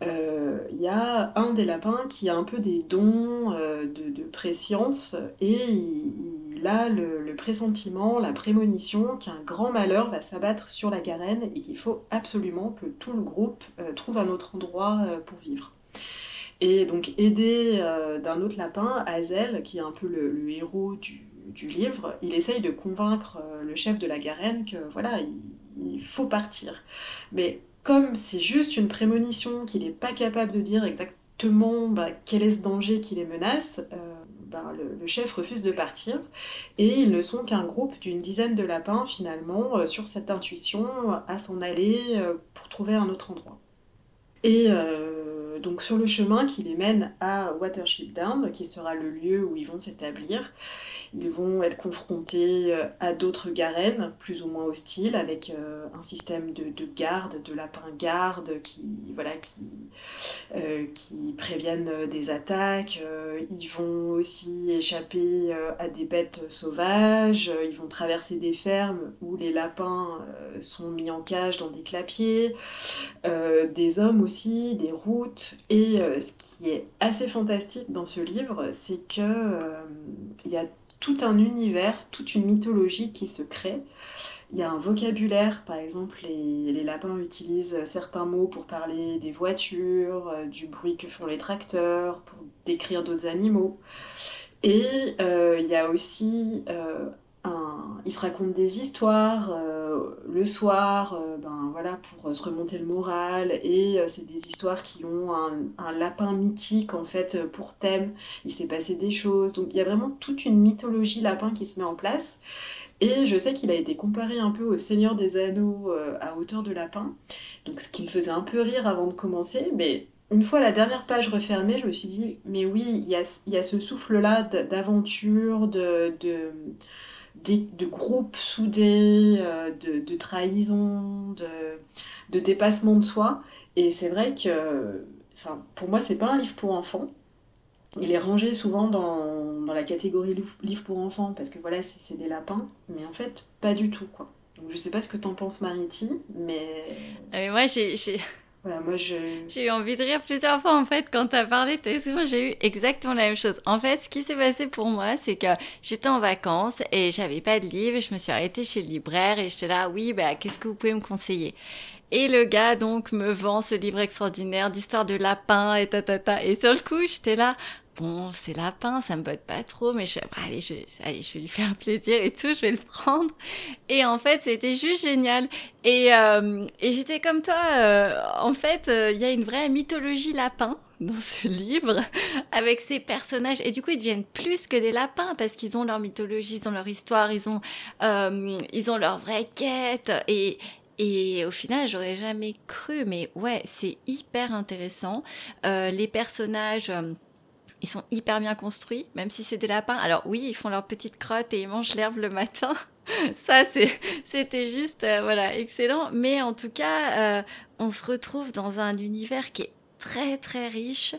il euh, y a un des lapins qui a un peu des dons euh, de, préscience et il, a le, pressentiment, la prémonition qu'un grand malheur va s'abattre sur la garenne et qu'il faut absolument que tout le groupe euh, trouve un autre endroit pour vivre. Et donc aidé d'un autre lapin, Hazel, qui est un peu le, héros du, du, livre, il essaye de convaincre le chef de la garenne que voilà, il, il faut partir. Mais comme c'est juste une prémonition qu'il n'est pas capable de dire exactement bah, quel est ce danger qui les menace, euh, bah, le, chef refuse de partir. Et ils ne sont qu'un groupe d'une dizaine de lapins, finalement, euh, sur cette intuition à s'en aller euh, pour trouver un autre endroit. Et donc sur le chemin qui les mène à Watership Down, qui sera le lieu où ils vont s'établir, ils vont être confrontés euh, à d'autres garènes plus ou moins hostiles avec euh, un système de, de garde, de lapins-garde qui, voilà, qui, euh, qui préviennent des attaques. ils vont aussi échapper à des bêtes sauvages. Ils vont traverser des fermes où les lapins sont mis en cage dans des clapiers. des hommes aussi, des routes. Et ce qui est assez fantastique dans ce livre, c'est que il y a tout un univers, toute une mythologie qui se crée. Il y a un vocabulaire, par exemple, les, lapins utilisent certains mots pour parler des voitures, euh, du bruit que font les tracteurs, pour décrire d'autres animaux. Et euh, il y a aussi euh, un... Ils se racontent des histoires le soir, ben voilà, pour se remonter le moral. Et c'est des histoires qui ont un, un, lapin mythique, en fait, pour thème. Il s'est passé des choses. Donc il y a vraiment toute une mythologie lapin qui se met en place. Et je sais qu'il a été comparé un peu au Seigneur des Anneaux à hauteur de lapin. Donc ce qui me faisait un peu rire avant de commencer. Mais une fois la dernière page refermée, je me suis dit, mais oui, il y a, y a ce souffle-là d'aventure, de, de de groupes soudés, euh, de, de, trahison, de, de, dépassement de soi. Et c'est vrai que, enfin, pour moi, c'est pas un livre pour enfants. Il est rangé souvent dans, dans la catégorie livre pour enfants parce que voilà, c'est des lapins, mais en fait, pas du tout, quoi. Donc je sais pas ce que t'en penses, Mariti, mais. Euh, moi, j'ai je... J'ai eu envie de rire plusieurs fois en fait quand t'as parlé, j'ai eu exactement la même chose. En fait, ce qui s'est passé pour moi, c'est que j'étais en vacances et j'avais pas de livre et je me suis arrêtée chez le libraire et j'étais là, oui, bah qu'est-ce que vous pouvez me conseiller? Et le gars donc me vend ce livre extraordinaire d'histoire de lapin et ta ta ta. Et sur le coup, j'étais là, bon, c'est lapin, ça me botte pas trop, mais je vais, allez, je, je vais lui faire plaisir et tout, je vais le prendre. Et en fait, c'était juste génial. Et, euh, j'étais comme toi, euh, en fait, euh, il y a une vraie mythologie lapin dans ce [LAUGHS] livre, avec ces personnages. Et du coup, ils deviennent plus que des lapins, parce qu'ils ont leur mythologie, ils ont leur histoire, ils ont, ils ont leur vraie quête. Et au final, j'aurais jamais cru, mais ouais, c'est hyper intéressant. les personnages ils sont hyper bien construits, même si c'est des lapins. Alors oui, ils font leur petite crotte et ils mangent l'herbe le matin. [LAUGHS] Ça, c'était juste, euh, voilà, excellent. Mais en tout cas, euh, on se retrouve dans un univers qui est très très riche.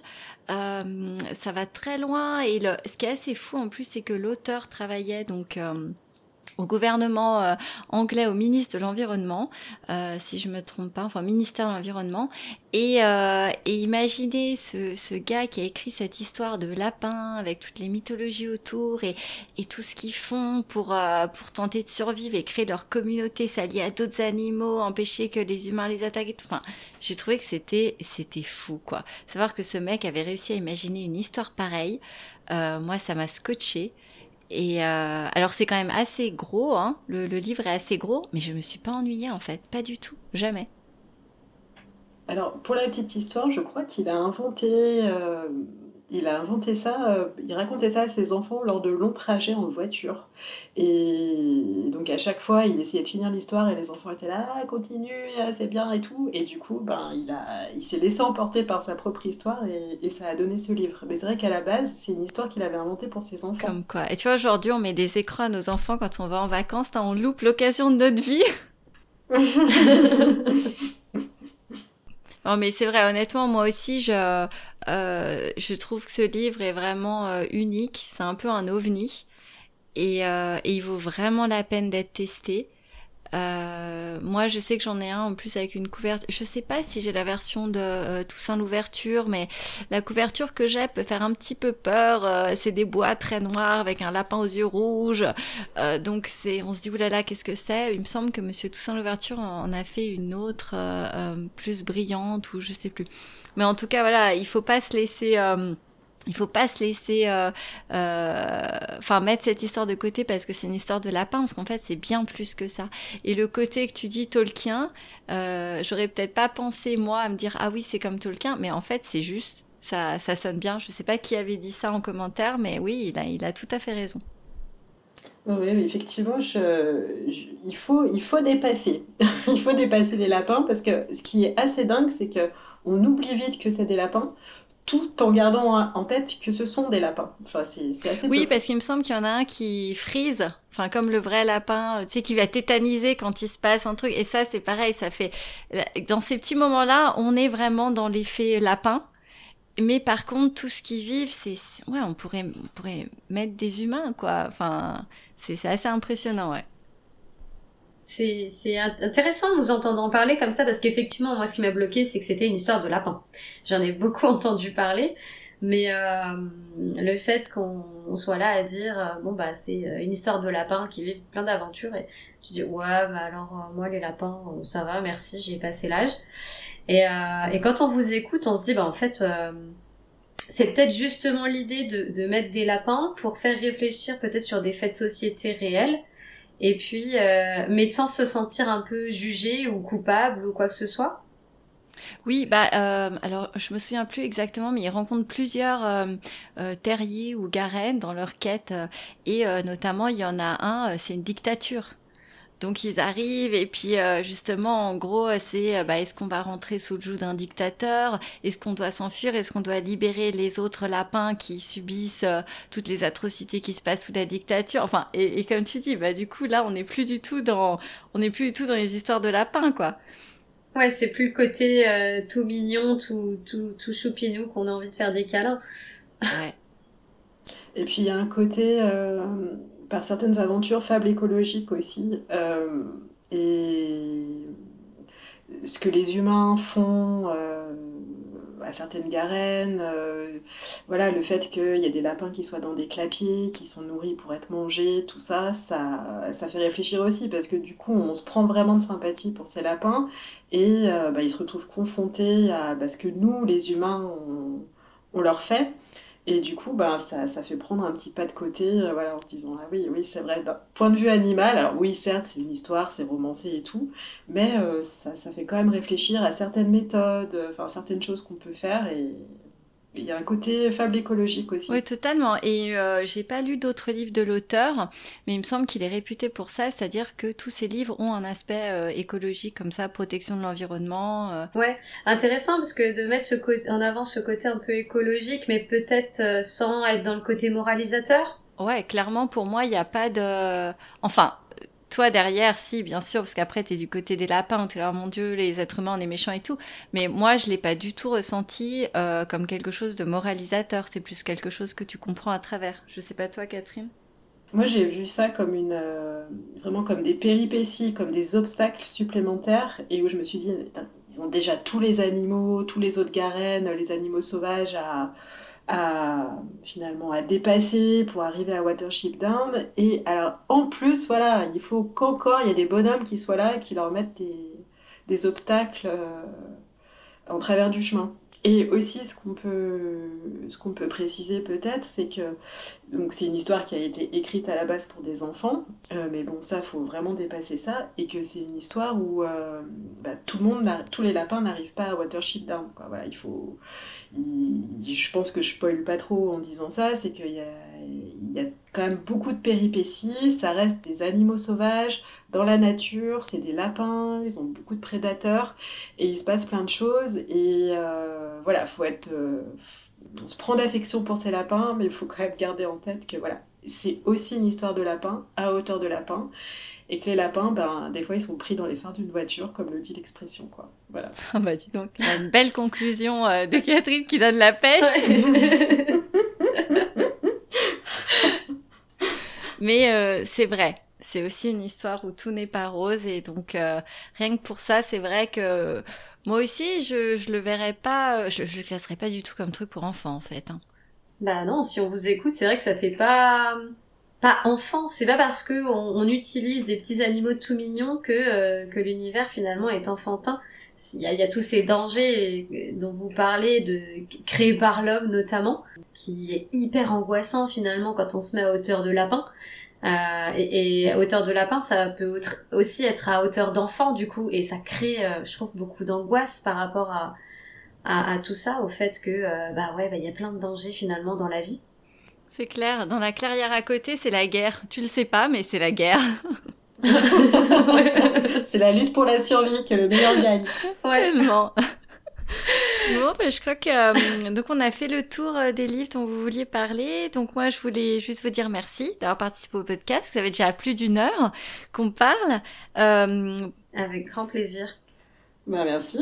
Euh, ça va très loin et le, ce qui est assez fou en plus, c'est que l'auteur travaillait donc au gouvernement euh, anglais, au ministre de l'Environnement, euh, si je me trompe pas, enfin ministère de l'Environnement. Et, euh, et imaginez ce, ce, gars qui a écrit cette histoire de lapin avec toutes les mythologies autour et, et tout ce qu'ils font pour, euh, pour tenter de survivre et créer leur communauté, s'allier à d'autres animaux, empêcher que les humains les attaquent. Enfin, j'ai trouvé que c'était c'était fou quoi. Savoir que ce mec avait réussi à imaginer une histoire pareille, moi ça m'a scotché. Et euh, alors c'est quand même assez gros, hein. le, livre est assez gros, mais je me suis pas ennuyée en fait, pas du tout, jamais. Alors pour la petite histoire, je crois qu'il a inventé euh, il a inventé ça, euh, il racontait ça à ses enfants lors de longs trajets en voiture. Et donc à chaque fois, il essayait de finir l'histoire et les enfants étaient là, ah, continue, ah, c'est bien et tout. Et du coup, ben, il, a, il s'est laissé emporter par sa propre histoire et, et ça a donné ce livre. Mais c'est vrai qu'à la base, c'est une histoire qu'il avait inventée pour ses enfants. Comme quoi. Et tu vois, aujourd'hui, on met des écrans à nos enfants quand on va en vacances, on loupe l'occasion de notre vie. [LAUGHS] Non, mais c'est vrai, honnêtement, moi aussi, je, euh, je trouve que ce livre est vraiment euh, unique. C'est un peu un ovni. Euh, et, il vaut vraiment la peine d'être testé. Euh, moi, je sais que j'en ai un en plus avec une couverture. Je sais pas si j'ai la version de euh, Toussaint l'ouverture, mais la couverture que j'ai peut faire un petit peu peur. Euh, c'est des bois très noirs avec un lapin aux yeux rouges. Donc c'est, on se dit oulala, qu'est-ce que c'est? Il me semble que Monsieur Toussaint l'ouverture en a fait une autre plus brillante ou je sais plus. Mais en tout cas, voilà, il faut pas se laisser il faut pas se laisser euh, euh, enfin mettre cette histoire de côté parce que c'est une histoire de lapin parce qu'en fait c'est bien plus que ça. Et le côté que tu dis Tolkien euh, j'aurais peut-être pas pensé moi à me dire ah oui c'est comme Tolkien mais en fait c'est juste ça ça sonne bien. Je sais pas qui avait dit ça en commentaire mais oui il a il a tout à fait raison. Oui, effectivement, il, faut, il faut dépasser. [LAUGHS] il faut dépasser les lapins parce que ce qui est assez dingue, c'est que on oublie vite que c'est des lapins tout en gardant en tête que ce sont des lapins. Enfin, c'est assez Oui, parce qu'il me semble qu'il y en a un qui frise, enfin comme le vrai lapin, tu sais, qui va tétaniser quand il se passe un truc. Et ça, c'est pareil, ça fait... Dans ces petits moments-là, on est vraiment dans l'effet lapin. Mais par contre, tout ce qui vivent, c'est... Ouais, on pourrait, on pourrait mettre des humains, quoi. Enfin, c'est assez impressionnant, ouais. C'est intéressant de nous entendre en parler comme ça parce qu'effectivement, moi, ce qui m'a bloqué, c'est que c'était une histoire de lapin. J'en ai beaucoup [LAUGHS] entendu parler, mais euh, le fait qu'on soit là à dire, euh, bon, bah, c'est euh, une histoire de lapin qui vit plein d'aventures, et tu dis, ouais, bah alors, moi, les lapins, ça va, merci, j'ai passé l'âge. Et, et quand on vous écoute, on se dit, bah, en fait, c'est peut-être justement l'idée de mettre des lapins pour faire réfléchir peut-être sur des faits de société réels et puis euh, mais sans se sentir un peu jugé ou coupable ou quoi que ce soit? Oui, bah euh, alors je me souviens plus exactement, mais ils rencontrent plusieurs euh, euh terriers ou garènes dans leur quête, et notamment il y en a un, c'est une dictature. Donc ils arrivent et puis euh, justement en gros c'est euh, bah, est-ce qu'on va rentrer sous le joug d'un dictateur? Est-ce qu'on doit s'enfuir? Est-ce qu'on doit libérer les autres lapins qui subissent euh, toutes les atrocités qui se passent sous la dictature? Enfin et, comme tu dis bah du coup là on n'est plus du tout dans on n'est plus du tout dans les histoires de lapins quoi. Ouais c'est plus le côté tout mignon tout tout tout choupinou qu'on a envie de faire des câlins. Ouais. Et puis il y a un côté par certaines aventures, fables écologiques aussi. Euh, et ce que les humains font euh, à certaines garennes, euh, voilà, le fait qu'il y ait des lapins qui soient dans des clapiers, qui sont nourris pour être mangés, tout ça, ça, ça fait réfléchir aussi parce que du coup, on se prend vraiment de sympathie pour ces lapins et bah, ils se retrouvent confrontés à bah, ce que nous, les humains, on leur fait. Et du coup, ben, ça, ça fait prendre un petit pas de côté, euh, voilà, en se disant, ah oui, oui, c'est vrai, point de vue animal, alors oui, certes, c'est une histoire, c'est romancé et tout, mais euh, ça, ça fait quand même réfléchir à certaines méthodes, enfin, certaines choses qu'on peut faire, et, il y a un côté fable écologique aussi. Oui, totalement. Et euh, j'ai pas lu d'autres livres de l'auteur, mais il me semble qu'il est réputé pour ça, c'est-à-dire que tous ses livres ont un aspect euh, écologique comme ça, protection de l'environnement. Euh. Ouais, intéressant parce que de mettre ce côté, en avant ce côté un peu écologique, mais peut-être euh, sans être dans le côté moralisateur. Ouais, clairement pour moi, il n'y a pas de. Enfin, toi derrière, si, bien sûr, parce qu'après, tu es du côté des lapins, tu es là, oh mon Dieu, les êtres humains, on est méchants et tout. Mais moi, je l'ai pas du tout ressenti euh, comme quelque chose de moralisateur. C'est plus quelque chose que tu comprends à travers. Je sais pas toi, Catherine? Moi, j'ai vu ça comme une, euh, vraiment comme des péripéties, comme des obstacles supplémentaires, et où je me suis dit, ils ont déjà tous les animaux, tous les autres garennes, les animaux sauvages à, à finalement à dépasser pour arriver à Watership Down. Et alors en plus, voilà, il faut qu'encore il y ait des bonhommes qui soient là et qui leur mettent des, des obstacles euh, en travers du chemin. Et aussi, ce qu'on peut, ce qu'on peut préciser peut-être, c'est que donc c'est une histoire qui a été écrite à la base pour des enfants, euh, mais bon, ça, faut vraiment dépasser ça, et que c'est une histoire où euh, bah, tout le monde, tous les lapins n'arrivent pas à Watership Down. Quoi. Voilà, il faut, je pense que je spoil pas trop en disant ça, c'est qu'il y a, y a quand même beaucoup de péripéties, ça reste des animaux sauvages dans la nature, c'est des lapins, ils ont beaucoup de prédateurs, et il se passe plein de choses, et euh, voilà, faut être... Euh, on se prend d'affection pour ces lapins, mais il faut quand même garder en tête que voilà, c'est aussi une histoire de lapin, à hauteur de lapin, et que les lapins, ben, des fois, ils sont pris dans les phares d'une voiture, comme le dit l'expression, quoi. Voilà. Ah bah dis donc, une [LAUGHS] belle conclusion euh, de Catherine qui donne la pêche. [LAUGHS] [LAUGHS] Mais euh, c'est vrai, c'est aussi une histoire où tout n'est pas rose, et donc euh, rien que pour ça, c'est vrai que moi aussi, je, le verrais pas, je, je le classerais pas du tout comme truc pour enfants, en fait. Hein. Bah non, si on vous écoute, c'est vrai que ça fait pas pas enfant. C'est pas parce que on, utilise des petits animaux tout mignons euh, que l'univers finalement est enfantin. Il y, a, tous ces dangers dont vous parlez, de créés par l'homme notamment, qui est hyper angoissant finalement quand on se met à hauteur de lapin. Euh, et, à hauteur de lapin, ça peut aussi être à hauteur d'enfant du coup, et ça crée, euh, je trouve, beaucoup d'angoisse par rapport à, tout ça, au fait que euh, bah ouais, bah, il y a plein de dangers finalement dans la vie. C'est clair. Dans la clairière à côté, c'est la guerre. Tu le sais pas, mais c'est la guerre. [LAUGHS] [LAUGHS] c'est la lutte pour la survie que le meilleur gagne. Tellement. [LAUGHS] Bon, ben, je crois que euh, donc on a fait le tour euh, des livres dont vous vouliez parler. Donc moi, je voulais juste vous dire merci d'avoir participé au podcast. Ça fait déjà plus d'une heure qu'on parle. Euh, Avec grand plaisir. Bah, merci.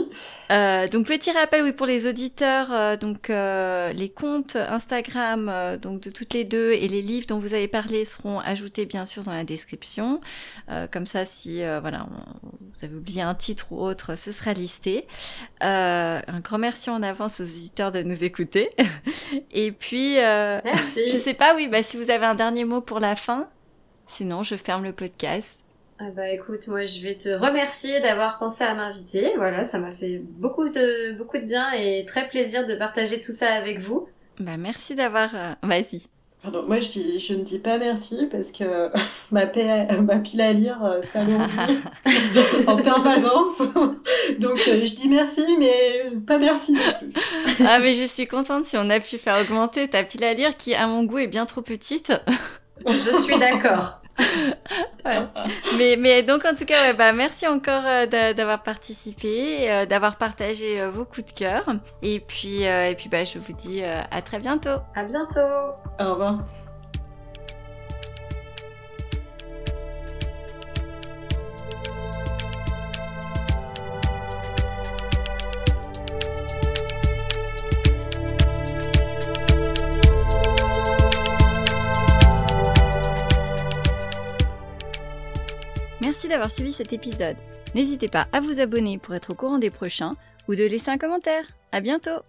Euh, donc petit rappel, oui, pour les auditeurs, euh, donc euh, les comptes Instagram euh, donc de toutes les deux et les livres dont vous avez parlé seront ajoutés bien sûr dans la description. Euh, comme ça, si euh, voilà, on- vous avez oublié un titre ou autre, ce sera listé. Euh, un grand merci en avance aux auditeurs de nous écouter. [LAUGHS] et puis, euh, Merci. je sais pas, oui, bah si vous avez un dernier mot pour la fin, sinon je ferme le podcast. Ah bah écoute, moi je vais te remercier d'avoir pensé à m'inviter. Voilà, ça m'a fait beaucoup de beaucoup de bien et très plaisir de partager tout ça avec vous. Bah merci d'avoir, euh, vas-y. Pardon, moi je, dis, je ne dis pas merci parce que [LAUGHS] ma, pile à lire euh, s'alourdit [LAUGHS] en permanence. Donc euh, je dis merci, mais pas merci non plus. [LAUGHS] Ah mais je suis contente si on a pu faire augmenter ta pile à lire qui à mon goût est bien trop petite. Je suis d'accord. Mais, mais donc en tout cas, ouais, bah, merci encore euh, d'a- d'avoir participé, euh, d'avoir partagé euh, vos coups de cœur. Et puis, euh, et puis bah, je vous dis euh, à très bientôt. À bientôt. Au revoir. Merci d'avoir suivi cet épisode. N'hésitez pas à vous abonner pour être au courant des prochains ou de laisser un commentaire. À bientôt!